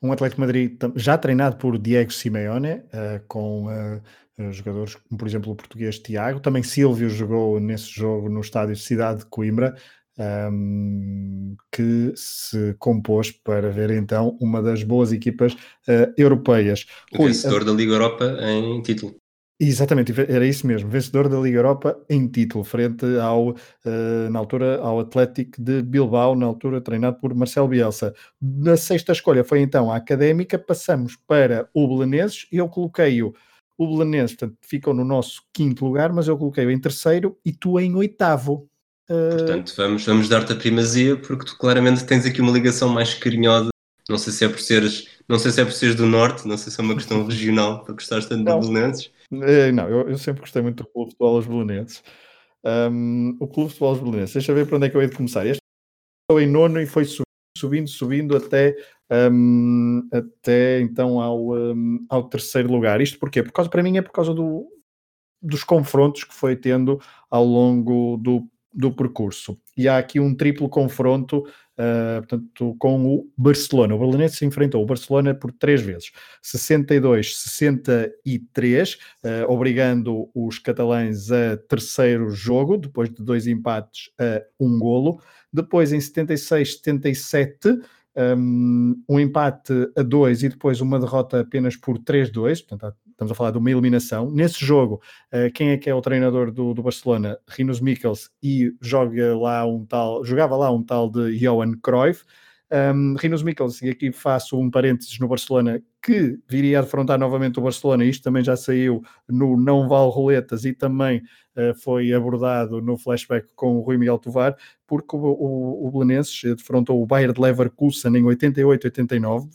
Um Atlético Madrid já treinado por Diego Simeone, uh, com uh, jogadores como, por exemplo, o português Tiago. Também Silvio jogou nesse jogo no estádio Cidade de Coimbra, um, que se compôs para ver então uma das boas equipas uh, europeias. O vencedor uh, da Liga Europa em título. Exatamente, era isso mesmo, vencedor da Liga Europa em título, frente ao, uh, na altura, ao Atlético de Bilbao, na altura treinado por Marcelo Bielsa. Na sexta escolha foi então a Académica, passamos para o Belenenses, eu coloquei-o o Belenenses, portanto, ficam no nosso quinto lugar, mas eu coloquei-o em terceiro e tu em oitavo. Uh... Portanto, vamos, vamos dar-te a primazia, porque tu claramente tens aqui uma ligação mais carinhosa. Não sei se é por seres, não sei se é por seres do norte, não sei se é uma questão *laughs* regional para gostares tanto de Belenenses. Uh, não, eu, eu, sempre gostei muito do futebol aos Belenenses. Um, o Clube de Futebol Belenenses, deixa eu ver para onde é que eu hei de começar. Este estou em nono e foi subindo, subindo até, um, até então ao, um, ao terceiro lugar. Isto porquê? Por causa, para mim é por causa do, dos confrontos que foi tendo ao longo do, do percurso. E há aqui um triplo confronto uh, portanto, com o Barcelona. O Belenenses se enfrentou o Barcelona por três vezes, 62-63, uh, obrigando os catalães a terceiro jogo, depois de dois empates a um golo. Depois, em 76-77, um, empate a dois e depois uma derrota apenas por 3-2, portanto estamos a falar de uma eliminação. Nesse jogo, uh, quem é que é o treinador do, do Barcelona? Rinos Michels e joga lá um tal, jogava lá um tal de Johan Cruyff. Um, Rinos Michels, e aqui faço um parênteses no Barcelona, que viria a defrontar novamente o Barcelona, isto também já saiu no Não Vale Roletas e também uh, foi abordado no flashback com o Rui Miguel Tovar, porque o, o, o Belenenses defrontou o Bayern de Leverkusen em 88-89 uh,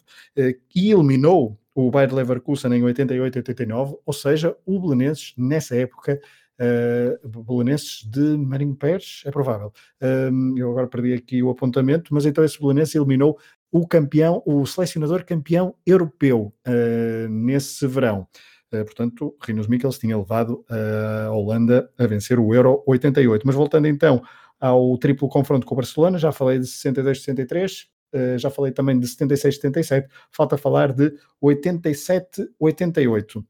e eliminou o Bayer Leverkusen em 88 e 89, ou seja, o Belenenses nessa época uh, Belenenses de Marinho Pérez, é provável. Um, eu agora perdi aqui o apontamento, mas então esse Belenenses eliminou o campeão, o selecionador campeão europeu uh, nesse verão. Uh, portanto, Rinos Mikkels tinha levado a Holanda a vencer o Euro 88. Mas voltando então ao triplo confronto com o Barcelona, já falei de 62-63, Uh, já falei também de 76, 77, falta falar de 87, 88.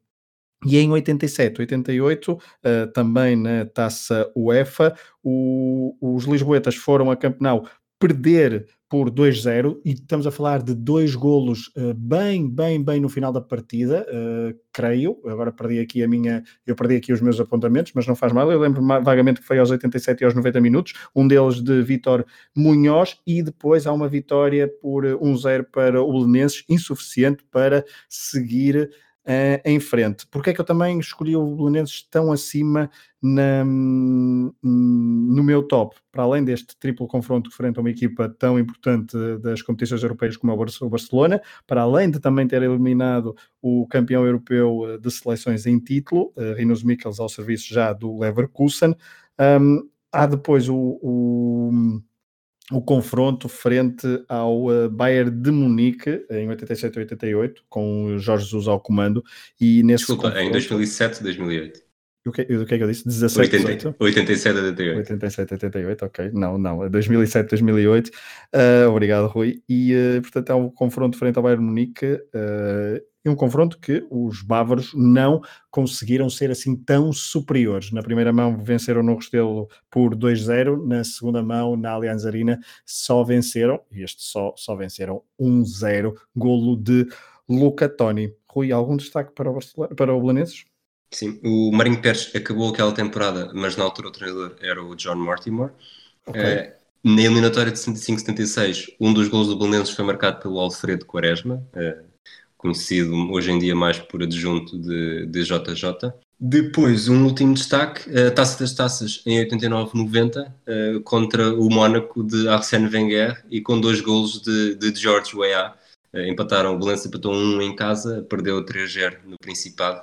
E em 87, 88, uh, também na taça UEFA, o, os Lisboetas foram a Campenau perder por 2-0 e estamos a falar de dois golos uh, bem, bem, bem no final da partida, uh, creio. Agora perdi aqui a minha, eu perdi aqui os meus apontamentos, mas não faz mal. Eu lembro vagamente que foi aos 87 e aos 90 minutos, um deles de Vitor Munhoz e depois há uma vitória por 1-0 para o Belenenses, insuficiente para seguir uh, em frente. Porque é que eu também escolhi o Belenenses tão acima na, no meu top? Para além deste triplo confronto frente a uma equipa tão importante das competições europeias como é o Barcelona, para além de também ter eliminado o campeão europeu eh, de seleções em título, uh, Rinos Mikkels ao serviço já do Leverkusen, um, há depois o, o o confronto frente ao uh, Bayern de Munique em 87 e 88, com o Jorge Jesus ao comando. E nesse Desculpa, em 2007 2008. O que, o que é que eu disse? 17, 80, 18? 87, 88. 87, 88, ok. Não, não. 2007, 2008. Uh, obrigado, Rui. E, uh, portanto, é um confronto frente ao Bayern Munique. Uh, um confronto que os bávaros não conseguiram ser assim tão superiores. Na primeira mão venceram no Restelo por 2-0, na segunda mão, na Allianz Arena, só venceram, e este só, só venceram 1-0, golo de Luca Toni. Rui, algum destaque para o, para o Belenenses? Sim, o Marinho Pérez acabou aquela temporada, mas na altura o treinador era o John Mortimer. Okay. É, na eliminatória de 75-76, um dos gols do Belenenses foi marcado pelo Alfredo Quaresma, é, conhecido hoje em dia mais por adjunto de, de JJ. Depois, um último destaque, a Taça das Taças em 89-90 uh, contra o Mónaco de Arsène Wenger e com dois golos de, de George Weah. Uh, empataram, o Belenenses empatou um em casa, perdeu 3-0 no Principado.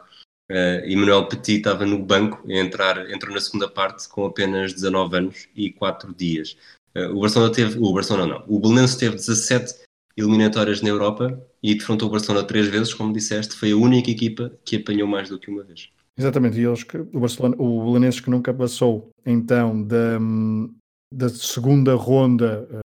Uh, e Manuel Petit estava no banco, entrar, entrou na segunda parte com apenas 19 anos e 4 dias. Uh, o Barcelona teve, o Barcelona não, o Belenenses teve 17 eliminatórias na Europa e defrontou o Barcelona três vezes, como disseste, foi a única equipa que apanhou mais do que uma vez. Exatamente, e eles o Barcelona, o Belenenses que nunca passou então da, da segunda ronda uh,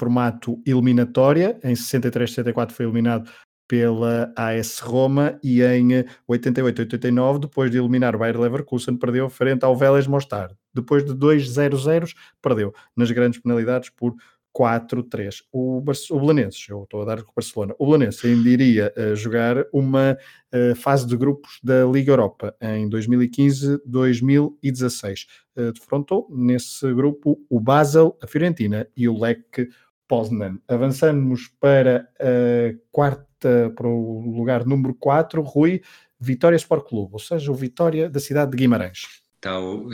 formato eliminatória, em 63-64 foi eliminado pela AS Roma e em 88-89, depois de eliminar o Bayer Leverkusen, perdeu frente ao Vélez Mostar. Depois de 2-0-0, perdeu nas grandes penalidades por 4-3. O, o Belenenses, eu estou a dar com o Barcelona, o Belenenses ainda iria uh, jogar uma uh, fase de grupos da Liga Europa em 2015-2016. Uh, defrontou nesse grupo o Basel, a Fiorentina e o Lech Poznan. Avançamos para a quarta, para o lugar número 4, Rui, Vitória Sport Clube, ou seja, o Vitória da cidade de Guimarães. Então,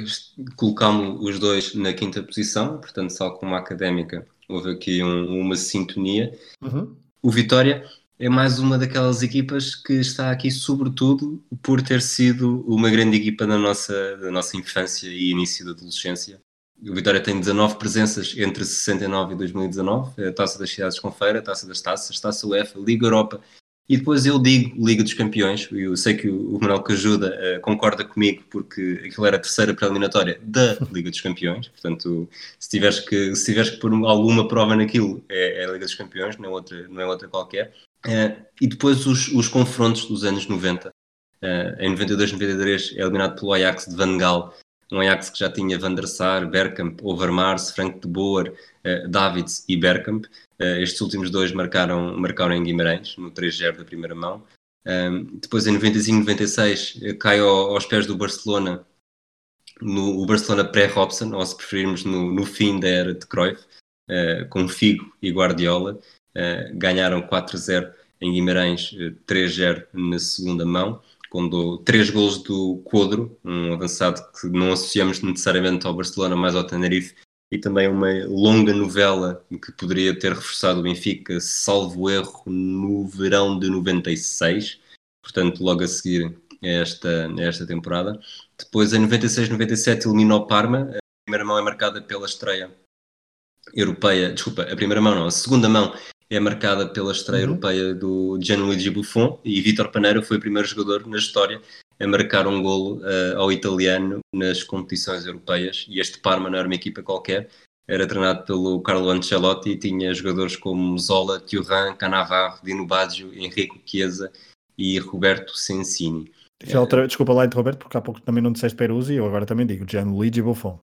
colocámos os dois na quinta posição, portanto, só com uma académica houve aqui um, uma sintonia. Uhum. O Vitória é mais uma daquelas equipas que está aqui, sobretudo, por ter sido uma grande equipa da nossa, da nossa infância e início da adolescência. O Vitória tem 19 presenças entre 69 e 2019, a Taça das Cidades com Feira, a Taça das Taças, Taça UEFA, Liga Europa e depois eu digo Liga dos Campeões, eu sei que o Manuel que ajuda uh, concorda comigo porque aquilo era a terceira preliminatória da Liga dos Campeões, portanto se tiveres que, se tiveres que pôr alguma prova naquilo é, é a Liga dos Campeões, não é outra, não é outra qualquer. Uh, e depois os, os confrontos dos anos 90, uh, eh, em 92, 93 é eliminado pelo Ajax de Van Gaal, um Ajax que já tinha Van der Sar, Bergkamp, Overmars, Frank de Boer, Davids e Bergkamp, Uh, estes últimos dois marcaram, marcaram em Guimarães, no 3-0 da primeira mão. Um, depois, em 95-96, eh, cai ao, aos pés do Barcelona, no o Barcelona pré-Robson, ou se preferirmos, no, no, fim da era de Cruyff, com Figo e Guardiola. Ganharam 4-0 em Guimarães, 3-0 na segunda mão, com do, três gols do Codro, um avançado que não associamos necessariamente ao Barcelona, mas ao Tenerife, e também uma longa novela que poderia ter reforçado o Benfica, salvo erro, no verão de 96, portanto, logo a seguir a esta, esta temporada. Depois, em 96-97, eliminou Parma. A primeira mão é marcada pela estreia europeia, desculpa, a primeira mão não, a segunda mão é marcada pela estreia uhum. europeia do Gianluigi Buffon e Vitor Paneiro foi o primeiro jogador na história a marcar um golo uh, ao italiano nas competições europeias e este Parma não era uma equipa qualquer, era treinado pelo Carlo Ancelotti e tinha jogadores como Zola, Thuram, Cannavaro, Dino Baggio, Enrico Chiesa e Roberto Sensini. Outra, desculpa lá, Roberto, porque há pouco também não disseste Peruzzi, eu agora também digo Gianluigi Buffon.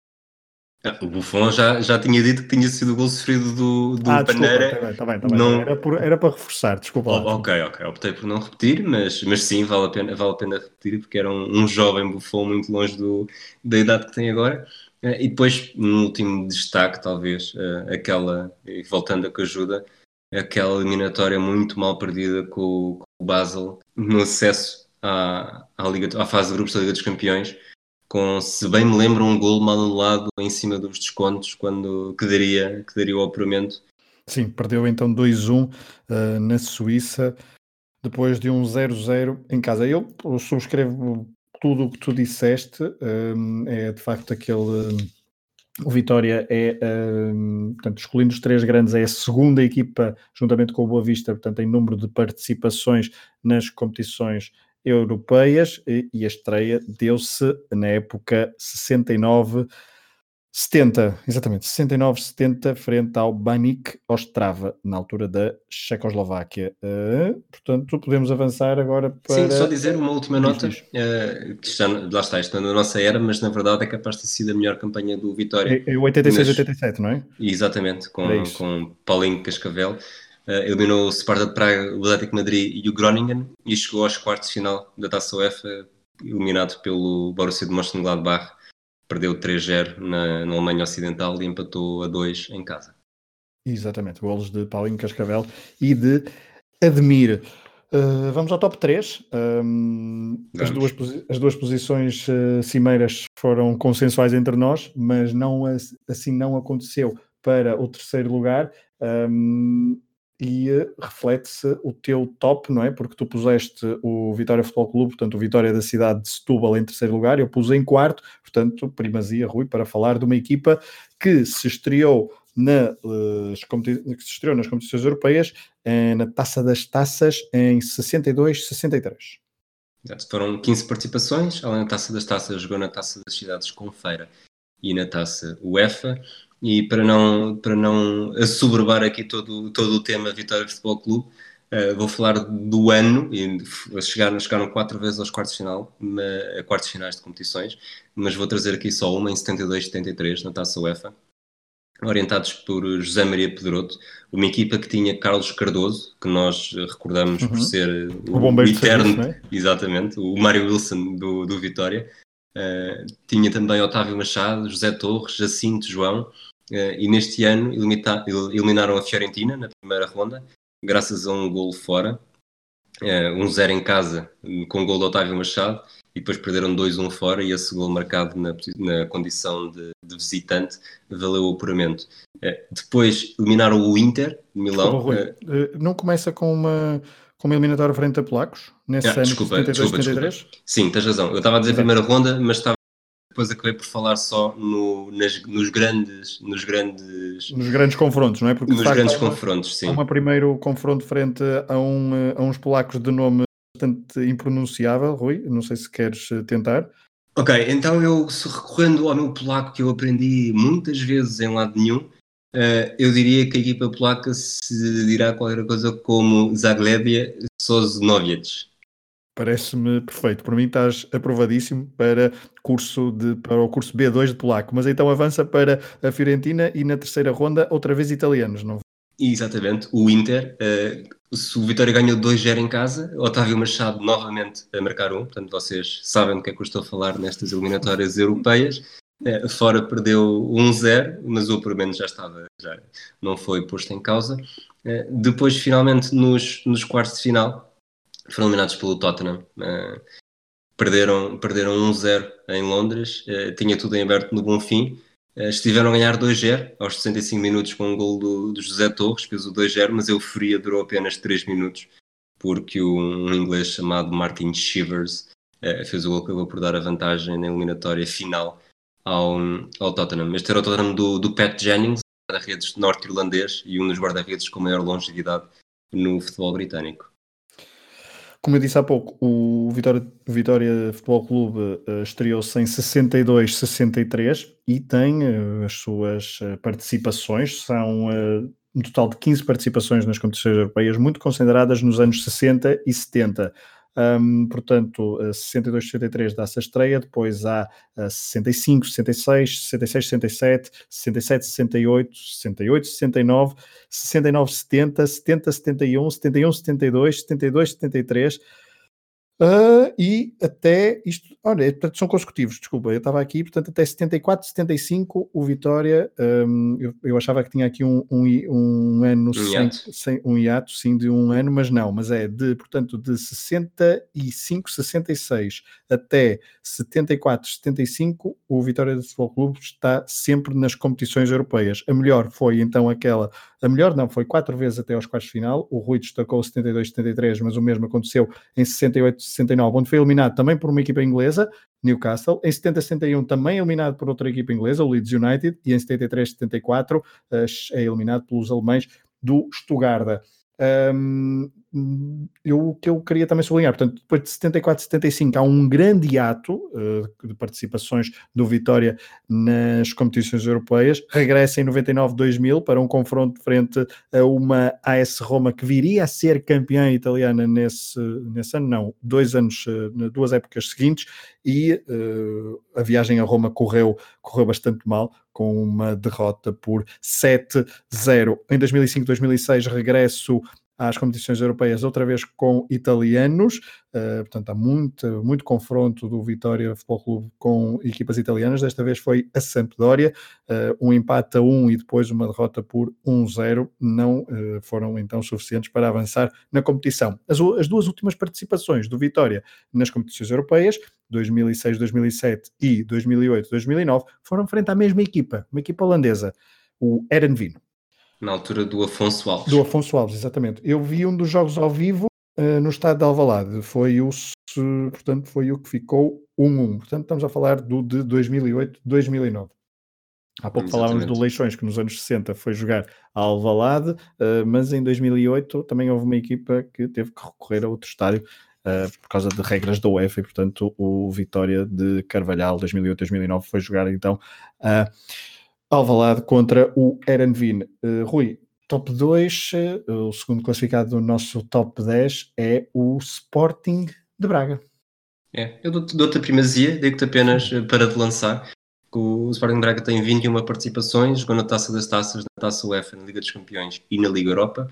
Ah, o Buffon já, já tinha dito que tinha sido o gol sofrido do, do ah, Paneira. Está bem, está bem, tá bem. Não... Era, por, era para reforçar, desculpa. Oh, ok, ok. Optei por não repetir, mas, mas sim, vale a, pena, vale a pena repetir, porque era um, um jovem Buffon muito longe do, da idade que tem agora. Eh, e depois, no último destaque, talvez, eh, aquela, voltando a que ajuda, aquela eliminatória muito mal perdida com, com o Basel no acesso à, à, Liga, à fase de grupos da Liga dos Campeões com, se bem me lembro, um gol mal anulado em cima dos descontos, quando que daria, que daria o apuramento. Sim, perdeu então 2-1 uh, eh, na Suíça, depois de um 0-0 em casa. Eu subscrevo tudo o que tu disseste, um, eh, é de facto aquele. O Vitória é, um, portanto, escolhendo os três grandes, é a segunda equipa, juntamente com o Boa Vista, portanto, em número de participações nas competições europeias e a estreia deu-se na época 69 70, exatamente, 69-70 frente ao Banik Ostrava, na altura da Checoslováquia. Uh, portanto, podemos avançar agora para... Sim, só dizer uma última nota, uh, que já, lá está, isto é na nossa era, mas na verdade é capaz de ter sido a melhor campanha do Vitória. É, é 86-87, não é? Exatamente, com, com Paulinho Cascavel eliminou o Sparta de Praga, o Atlético Madrid e o Groningen e chegou aos quartos de final da Taça UEFA, eliminado pelo Borussia de Mönchengladbach, perdeu 3-0 na, na Alemanha Ocidental e empatou a 2 em casa. Exatamente, golos de Paulinho Cascavel e de Admir. Uh, vamos ao top 3. Um, as, duas, as duas posições uh, cimeiras foram consensuais entre nós, mas não assim não aconteceu para o terceiro lugar. Um, e reflete-se o teu top, não é? Porque tu puseste o Vitória Futebol Clube, portanto, o Vitória da cidade de Setúbal em terceiro lugar, eu pus em quarto, portanto, primazia, Rui, para falar de uma equipa que se estreou, na, uh, que se estreou nas competições europeias, eh, na Taça das Taças, em 62-63. Foram 15 participações, além da Taça das Taças, jogou na Taça das Cidades com Feira e na Taça UEFA e para não, para não assoberbar aqui todo, todo o tema Vitória Futebol Clube, uh, vou falar do ano, e chegaram, chegaram quatro vezes aos quartos final, na, a quartos finais de competições, mas vou trazer aqui só uma em 72 73 na Taça UEFA, orientados por José Maria Pedroto, uma equipa que tinha Carlos Cardoso, que nós recordamos uhum. por ser o, o eterno, serviço, é? exatamente, o Mário Wilson do, do Vitória, Uh, tinha também Otávio Machado, José Torres, Jacinto João, e neste ano eliminaram a Fiorentina na primeira ronda, graças a um gol fora, uh, um zero em casa, com o gol de Otávio Machado, e depois perderam 2-1 fora, e esse gol marcado na, na condição de, de, visitante valeu o apuramento. Uh, depois eliminaram o Inter, de Milão. Desculpa, não começa com uma como eliminatória frente a polacos, nesse ah, ano desculpa, 72, desculpa, 73? Desculpa. Sim, tens razão. Eu estava a dizer Exato. primeira ronda, mas estava depois acabei por falar só no, nas, nos grandes nos grandes nos grandes confrontos, não é? Porque nos grandes confrontos, sim. Há um primeiro confronto frente a, um, a uns polacos de nome bastante impronunciável, Rui. Não sei se queres tentar. Ok, então eu recorrendo ao meu polaco que eu aprendi muitas vezes em lado nenhum, uh, eu diria que a equipa polaca se dirá qualquer coisa como Zaglebia Sosnowiec. Parece-me perfeito. Por mim estás aprovadíssimo para, curso de, para o curso B2 de polaco. Mas então avança para a Fiorentina e na terceira ronda outra vez italianos, não Exatamente, o Inter, uh, se o Vitória ganhou 2-0 em casa, Otávio Machado novamente a marcar um, portanto vocês sabem do que é que eu estou a falar nestas eliminatórias europeias. Uh, fora perdeu 1-0, mas o pelo menos já estava, já não foi posto em causa. Uh, depois, finalmente, nos, nos quartos de final, foram eliminados pelo Tottenham. Uh, perderam perderam 1-0 em Londres, uh, tinha tudo em aberto no bom fim. Uh, estiveram a ganhar 2-0 aos 65 minutos com um gol do, do José Torres, fez o 2-0, mas a euforia durou apenas 3 minutos, porque um inglês chamado Martin Shivers fez o gol que acabou por dar a vantagem na eliminatória final ao, ao Tottenham. Este era o Tottenham do, do Pat Jennings, guarda-redes norte-irlandês e um dos guarda-redes com maior longevidade no futebol britânico. Como eu disse há pouco, o Vitória, Vitória Futebol Clube uh, estreou-se em 62-63 e tem uh, as suas uh, participações, são um total de 15 participações nas competições europeias, muito concentradas nos anos 60 e 70. Um, portanto, 62, 63 dá-se a estreia, depois há 65, 66, 66, 67, 67, 68, 68, 69, 69, 70, 70, 71, 71, 72, 72, 73 Uh, e até isto, olha, portanto, são consecutivos, desculpa, eu estava aqui, portanto, até 74, 75, o Vitória, um, eu, eu, achava que tinha aqui um, um, um ano um sem, sem, um hiato, sim, de um ano, mas não, mas é de, portanto, de 65, 66 até 74, 75, o Vitória do Futebol Clube está sempre nas competições europeias. A melhor foi então aquela, a melhor não, foi quatro vezes até aos quartos de final, o Rui destacou 72, 73, mas o mesmo aconteceu em 68, 69, onde foi eliminado também por uma equipa inglesa, Newcastle. Em 70, 71 também eliminado por outra equipa inglesa, o Leeds United. E em 73, 74 é eliminado pelos alemães do Stuttgart. Um, eu, que eu queria também sublinhar, portanto, depois de 74, 75 há um grande ato uh, de participações do Vitória nas competições europeias, regressa em 99, 2000 para um confronto frente a uma AS Roma que viria a ser campeã italiana nesse, nesse ano, não, dois anos, uh, duas épocas seguintes, e uh, a viagem a Roma correu, correu bastante mal, com uma derrota por 7-0. Em 2005, 2006 regresso às competições europeias, outra vez com italianos, uh, portanto há muito, muito confronto do Vitória Futebol Clube com equipas italianas, desta vez foi a Sampdoria, uh, um empate a 1 e depois uma derrota por 1-0, não uh, foram então suficientes para avançar na competição. As, as duas últimas participações do Vitória nas competições europeias, 2006, 2007 e 2008, 2009, foram frente à mesma equipa, uma equipa holandesa, o Erenvino. Na altura do Afonso Alves. Do Afonso Alves, exatamente. Eu vi um dos jogos ao vivo uh, no estado de Alvalade. Foi o, portanto, foi o que ficou 1-1. Portanto, estamos a falar do de 2008, 2009. Há pouco Exatamente. falávamos do Leixões, que nos anos 60 foi jogar a Alvalade, uh, mas em 2008 também houve uma equipa que teve que recorrer a outro estádio uh, por causa de regras da UEFA e, portanto, o Vitória de Carvalhal 2008-2009 foi jogar então a Alvalade contra o Eranvin. Uh, Rui, top 2, uh, eh, o segundo classificado do nosso top 10 é o Sporting de Braga. É, eu dou-te dou a primazia, digo-te apenas uh, para te lançar. O Sporting de Braga tem 21 participações, jogou na Taça das Taças, na Taça UEFA, na Liga dos Campeões e na Liga Europa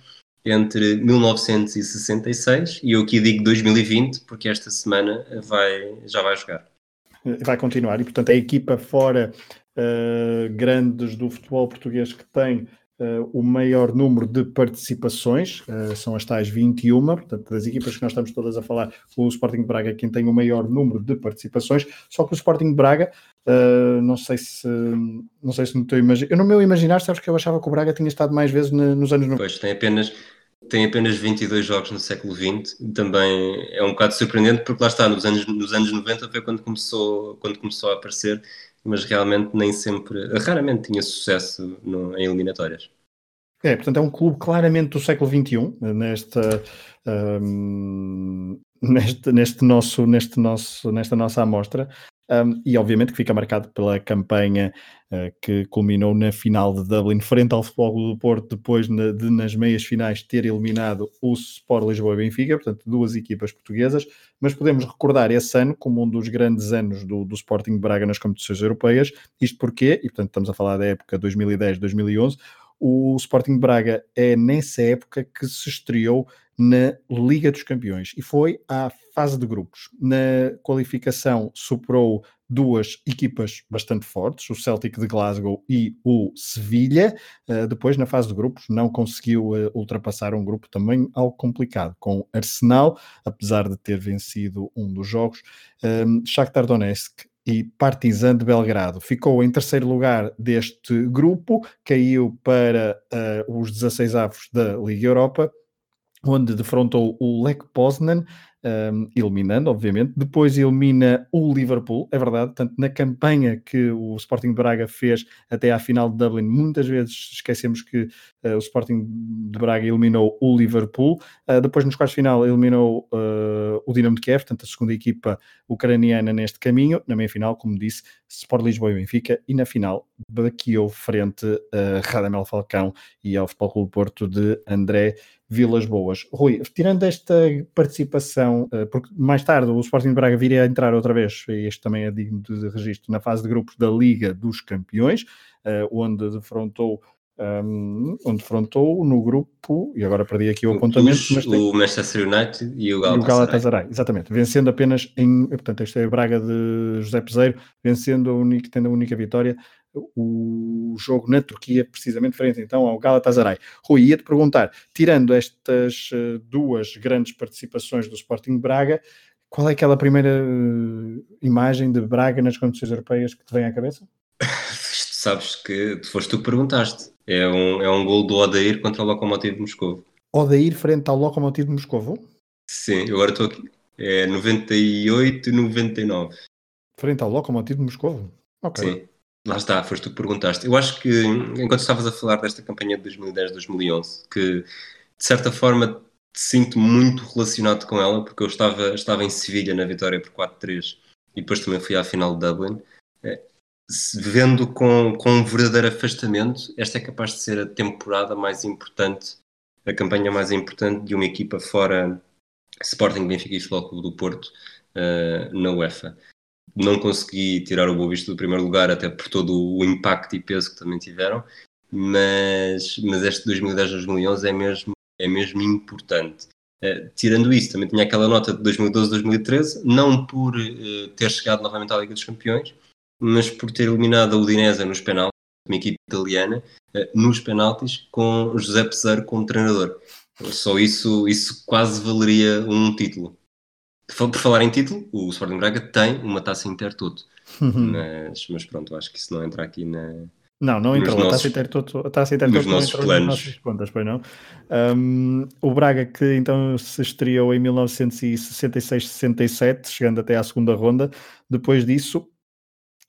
entre 1966 e eu aqui digo 2020 porque esta semana vai, já vai jogar. Vai continuar e portanto a equipa fora uh, grandes do futebol português que tem uh, o maior número de participações, uh, são as tais 21, portanto, das equipas que nós estamos todas a falar, o Sporting Braga é quem tem o maior número de participações, só que o Sporting Braga, não sei se não sei se no teu imagi eu no meu imaginar, sabes que eu achava que o Braga tinha estado mais vezes nos anos 90. Pois, tem apenas tem apenas 22 jogos no século XX, também é um bocado surpreendente, porque lá está, nos anos, nos anos 90 foi quando começou, quando começou a aparecer, mas realmente nem sempre, raramente tinha sucesso no, em eliminatórias. É, portanto, é um clube claramente do século XXI, nesta, um, neste, neste nosso, neste nosso, nesta nossa amostra, um, e obviamente que fica marcado pela campanha uh, que culminou na final de Dublin, frente ao Futebol do Porto, depois na, de, nas meias finais ter eliminado o Sport Lisboa e Benfica, portanto, duas equipas portuguesas, mas podemos recordar esse ano como um dos grandes anos do, do Sporting Braga nas competições europeias. Isto porque, e portanto estamos a falar da época 2010-2011, o Sporting de Braga é nessa época que se estreou na Liga dos Campeões e foi à fase de grupos. Na qualificação superou duas equipas bastante fortes, o Celtic de Glasgow e o Sevilha. Uh, depois, na fase de grupos, não conseguiu uh, ultrapassar um grupo também algo complicado, com Arsenal, apesar de ter vencido um dos jogos, um, Shakhtar Donetsk e Partizan de Belgrado. Ficou em terceiro lugar deste grupo, caiu para uh, os 16 avos da Liga Europa, onde defrontou o Lech Poznan um, eliminando, obviamente. Depois elimina o Liverpool, é verdade. Tanto na campanha que o Sporting de Braga fez até à final de Dublin, muitas vezes esquecemos que uh, o Sporting de Braga eliminou o Liverpool. Uh, depois, nos quartos de final, eliminou uh, o Dinamo de Kiev, portanto, a segunda equipa ucraniana neste caminho. Na meia final, como disse, Sport Lisboa e Benfica. E na final, baqueou frente a Radamel Falcão e ao Futebol Clube Porto de André Vilas Boas. Rui, tirando esta participação, eh, porque mais tarde o Sporting de Braga viria a entrar outra vez, este também é digno de registro, na fase de grupos da Liga dos Campeões, eh, onde defrontou um, onde defrontou no grupo, e agora perdi aqui o apontamento. Os, mas tem, o Manchester United e o Galatasaray. o Galatasaray. Exatamente, vencendo apenas em, portanto, este é a Braga de José Peseiro, vencendo a única, tendo a única vitória o jogo na Turquia, precisamente frente então ao Galatasaray. Rui, ia-te perguntar, tirando estas uh, duas grandes participações do Sporting Braga, qual é aquela primeira uh, imagem de Braga nas competições europeias que te vem à cabeça? *laughs* Sabes que foste tu que perguntaste. É um, é um gol do Odair contra o Lokomotiv de Moscou. Odair frente ao Lokomotiv de Moscou? Sim, agora estou aqui. É 98 e 99. Frente ao Lokomotiv de Moscou? Ok. Sim. Lá está, foste tu que perguntaste. Eu acho que, enquanto estavas a falar desta campanha de 2010-2011, que de certa forma te sinto muito relacionado com ela, porque eu estava, estava em Sevilha na vitória por 4-3 e depois também fui à final de Dublin. Vendo com, com um verdadeiro afastamento, esta é capaz de ser a temporada mais importante, a campanha mais importante de uma equipa fora Sporting, Benfica e Futebol Clube do Porto uh, na UEFA não consegui tirar o Boa Vista do primeiro lugar, até por todo o impacto e peso que também tiveram, mas, mas este 2010-2011 é mesmo, é mesmo importante. Uh, tirando isso, também tinha aquela nota de 2012-2013, não por uh, ter chegado novamente à Liga dos Campeões, mas por ter eliminado a Udinese nos penaltis, uma equipe italiana, uh, nos penaltis, com José Peseiro como treinador. Só isso, isso quase valeria um título. Por falar em título, o Sporting Braga tem uma taça Intertoto. Uhum. Mas, mas pronto, acho que isso não entra aqui na. Não, não entrou. Nossos, a taça Intertoto, a taça Intertoto não entrou planos. nas nossas contas, pois não. Um, o Braga, que então se estreou em 1966-67, chegando até à segunda ronda. Depois disso,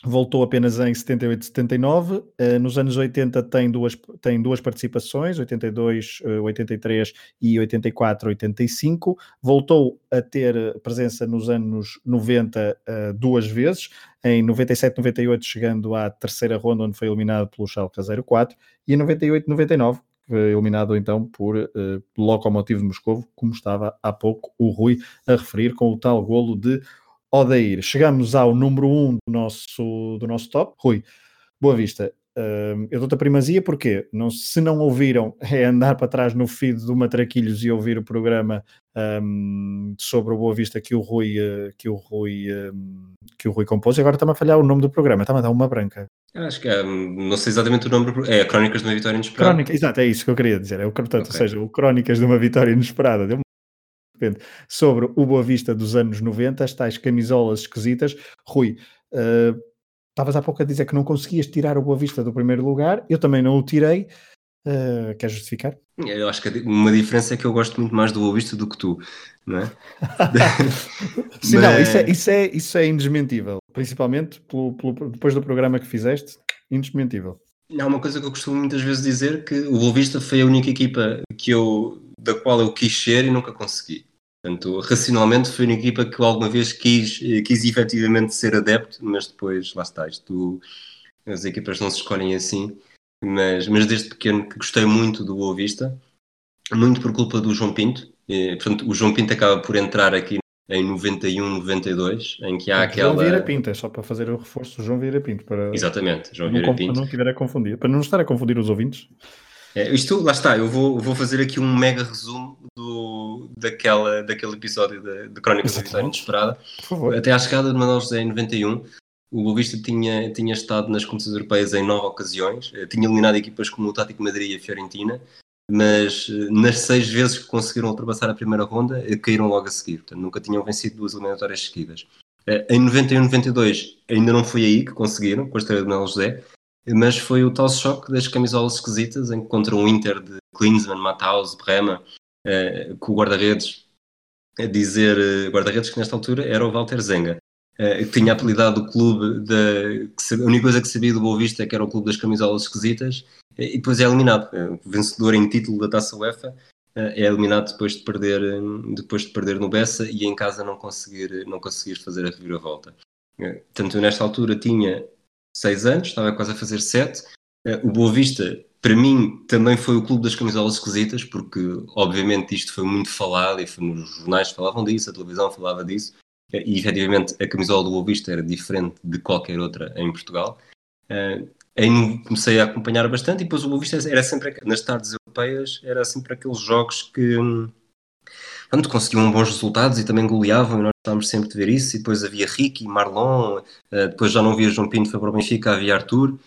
voltou apenas em 78 79. Uh, nos anos 80 tem duas, tem duas participações, 82, uh, 83 e 84, 85. Voltou a ter presença nos anos 90 uh, duas vezes, em 97, 98 chegando à terceira ronda onde foi eliminado pelo Schalke 04 e em 98, 99 eliminado então por uh, Lokomotiv de Moscou, como estava há pouco o Rui a referir, com o tal golo de Odair. Chegamos ao número 1 um do, nosso, do nosso top. Rui, Boa Vista. Uh, eu dou-te a primazia porque não, se não ouviram, *laughs* é andar para trás no feed do Matraquilhos e ouvir o programa um, sobre o Boa Vista que o Rui, uh, que o Rui, que o Rui compôs. E agora está-me a falhar o nome do programa, está-me a dar uma branca. Acho que é, não sei exatamente o nome, é Crónicas de uma Vitória Inesperada. Crónica, exato, é isso que eu queria dizer. É o, portanto, okay. ou seja, o Crónicas de uma Vitória Inesperada. Deu repente, sobre o Boa Vista dos anos 90, as tais camisolas esquisitas. Rui, uh, estavas há pouco a dizer que não conseguias tirar o Boa Vista do primeiro lugar, eu também não o tirei. Uh, quer justificar? Eu acho que uma diferença é que eu gosto muito mais do Boa Vista do que tu, não é? *laughs* Sim, Mas... não, isso é, isso, é, isso é indesmentível, principalmente pelo, pelo, depois do programa que fizeste, indesmentível. Há uma coisa que eu costumo muitas vezes dizer que o Boa Vista foi a única equipa que eu, da qual eu quis ser e nunca consegui. Portanto, racionalmente foi uma equipa que alguma vez quis, quis efetivamente ser adepto, mas depois, lá está, isto, as equipas não se escolhem assim. Mas, mas desde pequeno que gostei muito do Boa Vista, muito por culpa do João Pinto. E, portanto, o João Pinto acaba por entrar aqui em 91, 92, em que há aquela. João Vieira Pinto, é só para fazer o reforço, João Vieira Pinto. Para... Exatamente, João Vieira Pinto. Para não estiver a confundir, para não estar a confundir os ouvintes. É, isto, lá está, eu vou, vou fazer aqui um mega resumo daquela, daquele episódio de, de Crónicas da Vitória Inesperada. Até à chegada de Manuel José em 91, o Boavista tinha, tinha estado nas competições europeias em nove ocasiões, eh, tinha eliminado equipas como o Tático Madrid e a Fiorentina, mas eh, nas seis vezes que conseguiram ultrapassar a primeira ronda, eh, caíram logo a seguir. Portanto, nunca tinham vencido duas eliminatórias seguidas. Em 91 92 ainda não foi aí que conseguiram, com a estreia de Manuel José, mas foi o tal choque das camisolas esquisitas em que contra um Inter de Klinsmann, Matthaus, Brema, eh, uh, com o guarda-redes a dizer, eh, guarda-redes que nesta altura era o Walter Zenga, eh, que tinha apelidado o clube, da a única coisa que sabia do Boa Vista é que era o clube das camisolas esquisitas, e depois é eliminado. O vencedor em título da Taça UEFA é eliminado depois de perder, depois de perder no Bessa e em casa não conseguir, não conseguir fazer a reviravolta. Portanto, eu nesta altura tinha seis anos, estava quase a fazer sete o Boa Vista, para mim, também foi o clube das camisolas esquisitas, porque obviamente isto foi muito falado e foi, nos jornais falavam disso, a televisão falava disso, uh, e efetivamente a camisola do Boa Vista era diferente de qualquer outra em Portugal. Uh, aí comecei a acompanhar bastante e depois o Boa Vista era sempre, nas tardes europeias, era sempre aqueles jogos que hum, pronto, conseguiam bons resultados e também goleavam, e nós estávamos sempre de ver isso. E depois havia Ricky, Marlon, depois já não havia João Pinto, foi para o Benfica, havia Arthur.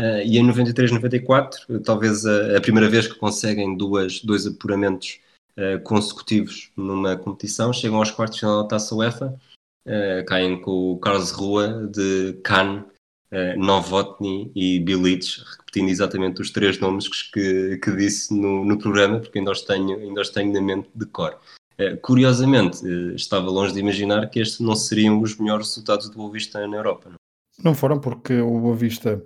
Uh, e em 93, 94, talvez a, a, primeira vez que conseguem duas, dois apuramentos uh, consecutivos numa competição, chegam aos quartos de final da Taça UEFA, caem com o Carlos Rua de Cannes, uh, Novotny e Bilic, repetindo exatamente os três nomes que, que disse no, no programa, porque ainda os tenho, ainda os tenho na mente de cor. Curiosamente, estava longe de imaginar que estes não seriam os melhores resultados do Boa Vista na Europa. Não, não foram porque o Boa Vista,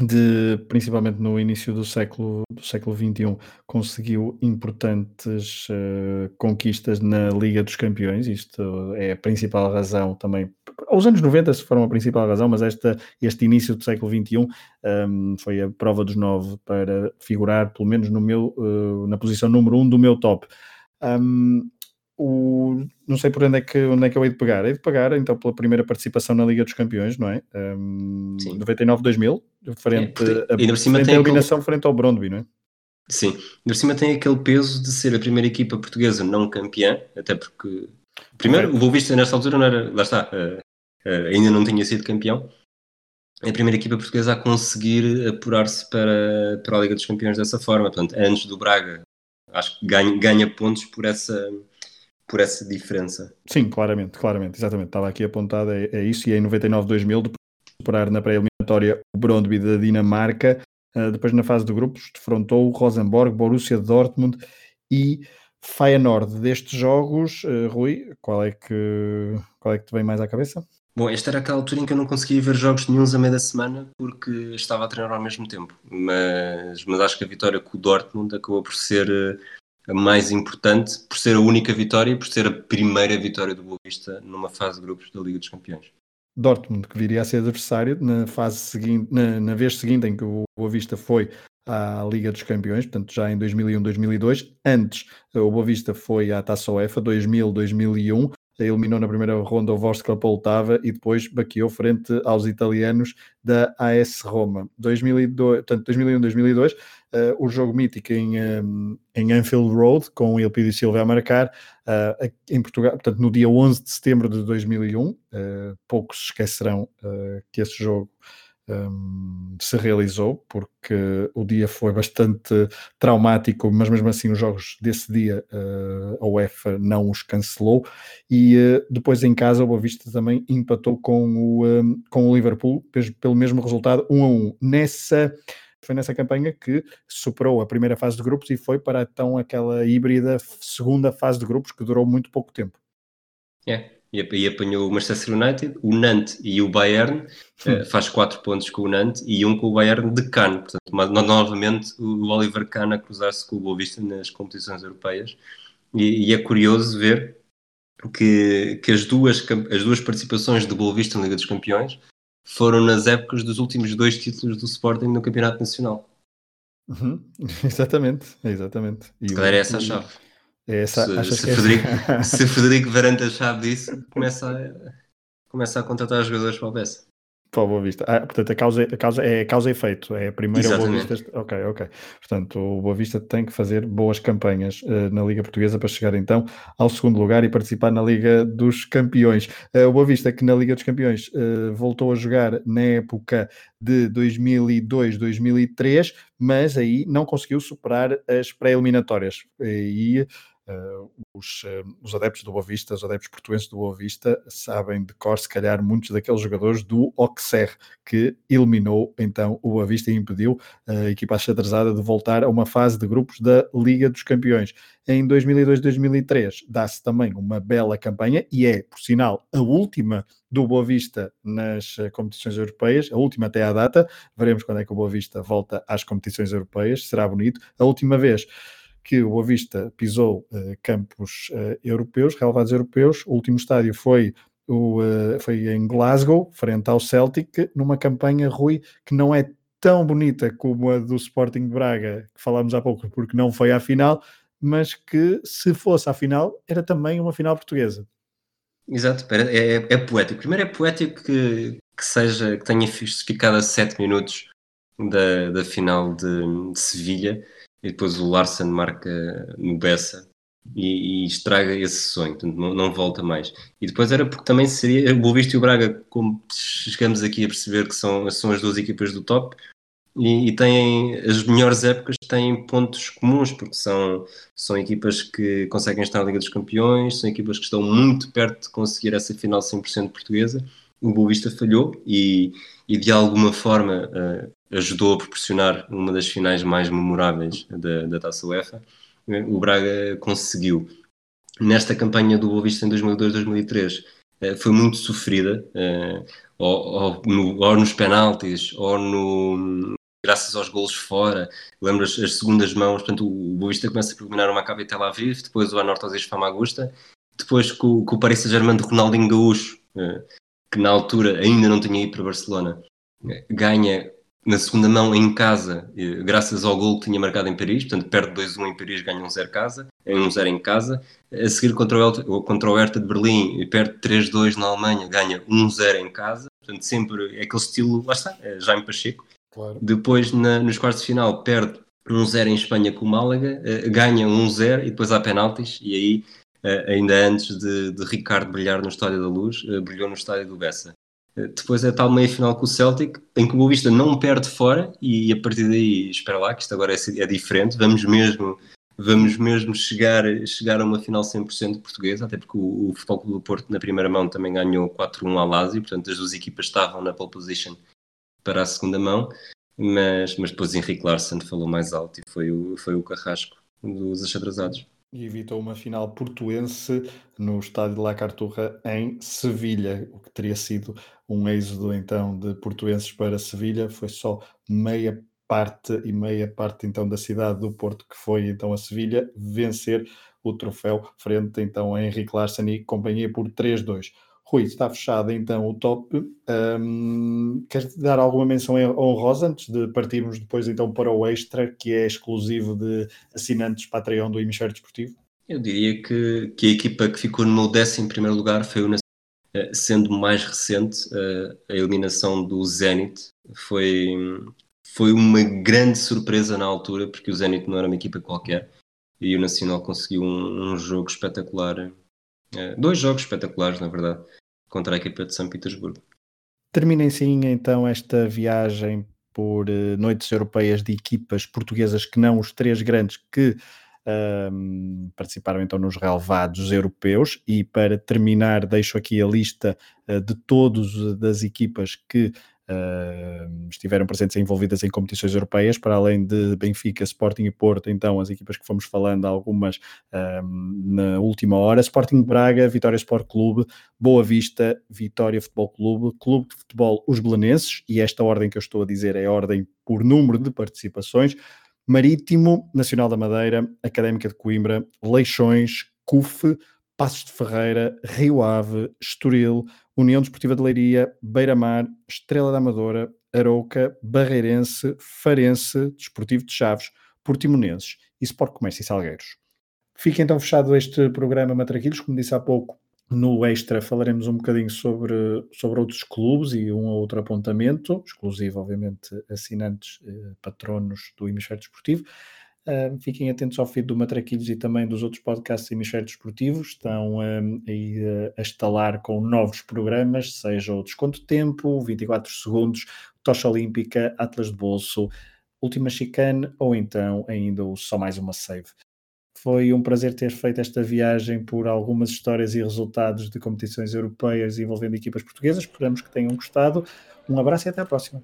de, principalmente no início do século, do século XXI, conseguiu importantes uh, conquistas na Liga dos Campeões. Isto é a principal razão também. Os anos 90 foram a principal razão, mas esta, este início do século XXI um, ehm, foi a prova dos nove para figurar, pelo menos no meu, uh, na posição número um do meu top. Um, o, não sei por onde é, que, onde é que eu hei de pegar. Hei de pegar então pela primeira participação na Liga dos Campeões, não é? Um, 99-2000, frente, é, a, frente a eliminação aquele... frente ao Brondby, não é? Sim, por cima tem aquele peso de ser a primeira equipa portuguesa não campeã, até porque primeiro o Boa Vista nesta altura não era, lá está, uh, uh, ainda não tinha sido campeão. É a primeira equipa portuguesa a conseguir apurar-se para, para a Liga dos Campeões dessa forma. Portanto, antes do Braga acho que ganha, ganha pontos por essa, por essa diferença. Sim, claramente, claramente, exatamente. Estava aqui apontado, é, é isso, e em 99-2000, depois de superar na pré-eliminatória o Brondby da Dinamarca, uh, depois na fase de grupos, defrontou o Rosenborg, Borussia Dortmund e Feyenoord. Destes jogos, uh, Rui, qual é, que, qual é que te vem mais à cabeça? Bom, esta era aquela altura em que eu não conseguia ver jogos nenhums a meio da semana porque estava a treinar ao mesmo tempo. Mas, mas acho que a vitória com o Dortmund acabou por ser a mais importante, por ser a única vitória e por ser a primeira vitória do Boa Vista numa fase de grupos da Liga dos Campeões. Dortmund, que viria a ser adversário na fase seguinte, na, na vez seguinte em que o Boa Vista foi à Liga dos Campeões, portanto já em 2001, 2002. Antes, o Boa Vista foi à Taça UEFA, 2000, 2001 eliminou na primeira ronda o Vostra Poltava e depois baqueou frente aos italianos da AS Roma. 2002, portanto, 2001, 2002, uh, o jogo mítico em, um, em Anfield Road, com o Elpidio Silva a marcar, uh, em Portugal, portanto, no dia 11 de setembro de 2001. Uh, eh, poucos esquecerão uh, que esse jogo um, se realizou, porque o dia foi bastante traumático, mas mesmo assim os jogos desse dia uh, a UEFA não os cancelou e uh, depois em casa o Boa Vista também empatou com o, um, com o Liverpool pelo mesmo resultado, 1 um a 1. Nessa foi nessa campanha que superou a primeira fase de grupos e foi para então aquela híbrida segunda fase de grupos que durou muito pouco tempo. É, e apanhou o Manchester United, o Nantes e o Bayern, hum. *laughs* faz quatro pontos com o Nantes e um com o Bayern de Cannes. Portanto, novamente o Oliver Kahn a cruzar-se com o Boa Vista nas competições europeias. E, e, é curioso ver que, que as, duas, as duas participações do Boa Vista na Liga dos Campeões foram nas épocas dos últimos dois títulos do Sporting no Campeonato Nacional. Uhum. *laughs* Exatamente, exatamente. E Se calhar é essa a chave. É essa, se, se, é Frederico, *laughs* se Frederico Varante a chave disso, começa a, começa a contratar jogadores para o Bessa. Para o Boa Vista. Ah, portanto, a causa, a causa é causa e efeito. É a primeira Boa Vista. Ok, ok. Portanto, o Boa Vista tem que fazer boas campanhas uh, na Liga Portuguesa para chegar então ao segundo lugar e participar na Liga dos Campeões. Uh, o Boa Vista, que na Liga dos Campeões uh, voltou a jogar na época de 2002-2003, mas aí não conseguiu superar as pré-eliminatórias. E os, uh, os, adeptos do Boa Vista, os adeptos portuenses do Boa Vista, sabem de cor, se calhar, muitos daqueles jogadores do Auxerre, que eliminou então o Boa Vista e impediu a equipa achadrezada de voltar a uma fase de grupos da Liga dos Campeões. Em 2002-2003 dá-se também uma bela campanha e é, por sinal, a última do Boa Vista nas competições europeias, a última até à data. Veremos quando é que o Boa Vista volta às competições europeias, será bonito. A última vez que o Boa Vista pisou uh, campos uh, europeus, relevados europeus. O último estádio foi, o, uh, foi em Glasgow, frente ao Celtic, numa campanha, Rui, que não é tão bonita como a do Sporting de Braga, que falámos há pouco, porque não foi à final, mas que se fosse à final, era também uma final portuguesa. Exato, é, é, é poético. Primeiro é poético que, que seja, que tenha ficado a 7 minutos da, da final de, de Sevilha e depois o Larsen marca no Bessa e, e, estraga esse sonho, portanto não, não, volta mais. E depois era porque também seria o Boa e o Braga, como chegamos aqui a perceber que são, são as duas equipas do top, e, e, têm as melhores épocas têm pontos comuns, porque são, são equipas que conseguem estar na Liga dos Campeões, são equipas que estão muito perto de conseguir essa final 100% portuguesa. O Boa Vista falhou e, e de alguma forma uh, ajudou a proporcionar uma das finais mais memoráveis da, da Taça UEFA. O Braga conseguiu. Nesta campanha do Boa Vista em 2002-2003 eh, foi muito sofrida, eh, ou, ou, no, ou, nos penaltis, ou no, graças aos golos fora. Lembro as, as segundas mãos, portanto, o Boa Vista começa a preliminar uma Maccabi Tel Aviv, depois o Anortozis Famagusta, depois com, com o Paris Saint-Germain de Ronaldinho Gaúcho, que na altura ainda não tinha ido para Barcelona, ganha na segunda mão em casa, graças ao gol que tinha marcado em Paris, portanto perde 2-1 em Paris, ganha 1-0 casa, 1-0 em casa, a seguir contra o, contra o Hertha de Berlim, perde 3-2 na Alemanha, ganha 1-0 em casa, portanto sempre é aquele estilo, lá está, é Jaime Pacheco. Claro. Depois na, nos quartos de final perde 1-0 em Espanha com o Málaga, eh, ganha 1-0 e depois há penaltis, e aí ainda antes de, de Ricardo brilhar no Estádio da Luz, eh, brilhou no Estádio do Bessa. Depois é tal meia final com o Celtic, em que o Boa Vista não perde fora e a partir daí, espera lá, que isto agora é, é diferente, vamos mesmo vamos mesmo chegar, chegar a uma final 100% portuguesa, até porque o, o Futebol Clube do Porto na primeira mão também ganhou 4-1 ao Lazio, portanto as duas equipas estavam na pole position para a segunda mão, mas, mas depois Henrique Larsen falou mais alto e foi o, foi o carrasco dos achadrezados e evitou uma final portuense no estádio de La Carturra em Sevilha, o que teria sido um êxodo então de portuenses para Sevilha, foi só meia parte e meia parte então da cidade do Porto que foi então a Sevilha vencer o troféu frente então a Henrique Larsen e companhia por 3-2. Rui, está fechado então o top. Um, queres dar alguma menção honrosa antes de partirmos depois então para o extra, que é exclusivo de assinantes Patreon do Hemisfério Desportivo? Eu diria que, que a equipa que ficou no meu décimo primeiro lugar foi o eh, sendo mais recente eh, a eliminação do Zenit foi, foi uma grande surpresa na altura porque o Zenit não era uma equipa qualquer e o Nacional conseguiu um, um jogo espetacular eh, dois jogos espetaculares na verdade contra a equipa de São Petersburgo. Terminem sim então esta viagem por uh, noites europeias de equipas portuguesas que não os três grandes que um, participaram então nos relevados europeus e para terminar deixo aqui a lista uh, de todos das equipas que estiveram presentes e envolvidas em competições europeias, para além de Benfica, Sporting e Porto, então as equipas que fomos falando, algumas na última hora, Sporting Braga, Vitória Sport Clube, Boa Vista, Vitória Futebol Clube, Clube de Futebol Os Belenenses, e esta ordem que eu estou a dizer é ordem por número de participações, Marítimo, Nacional da Madeira, Académica de Coimbra, Leixões, CUF, Passos de Ferreira, Rio Ave, Estoril, União Desportiva de Leiria, Beira-Mar, Estrela da Amadora, Arouca, Barreirense, Farense, Desportivo de Chaves, Portimonenses e Sport Comércio e Salgueiros. Fica então fechado este programa Matraquilhos, como disse há pouco, no Extra falaremos um bocadinho sobre, sobre outros clubes e um ou outro apontamento, exclusivo, obviamente, assinantes, eh, patronos do Hemisfério Desportivo. Fiquem atentos ao feed do Matraquilhos e também dos outros podcasts do Hemisfério Desportivo. Estão um, aí a estalar com novos programas, seja o Desconto Tempo, 24 Segundos, Tocha Olímpica, Atlas de Bolso, Última Chicane ou então ainda o Só Mais Uma Save. Foi um prazer ter feito esta viagem por algumas histórias e resultados de competições europeias envolvendo equipas portuguesas. Esperamos que tenham gostado. Um abraço e até à próxima.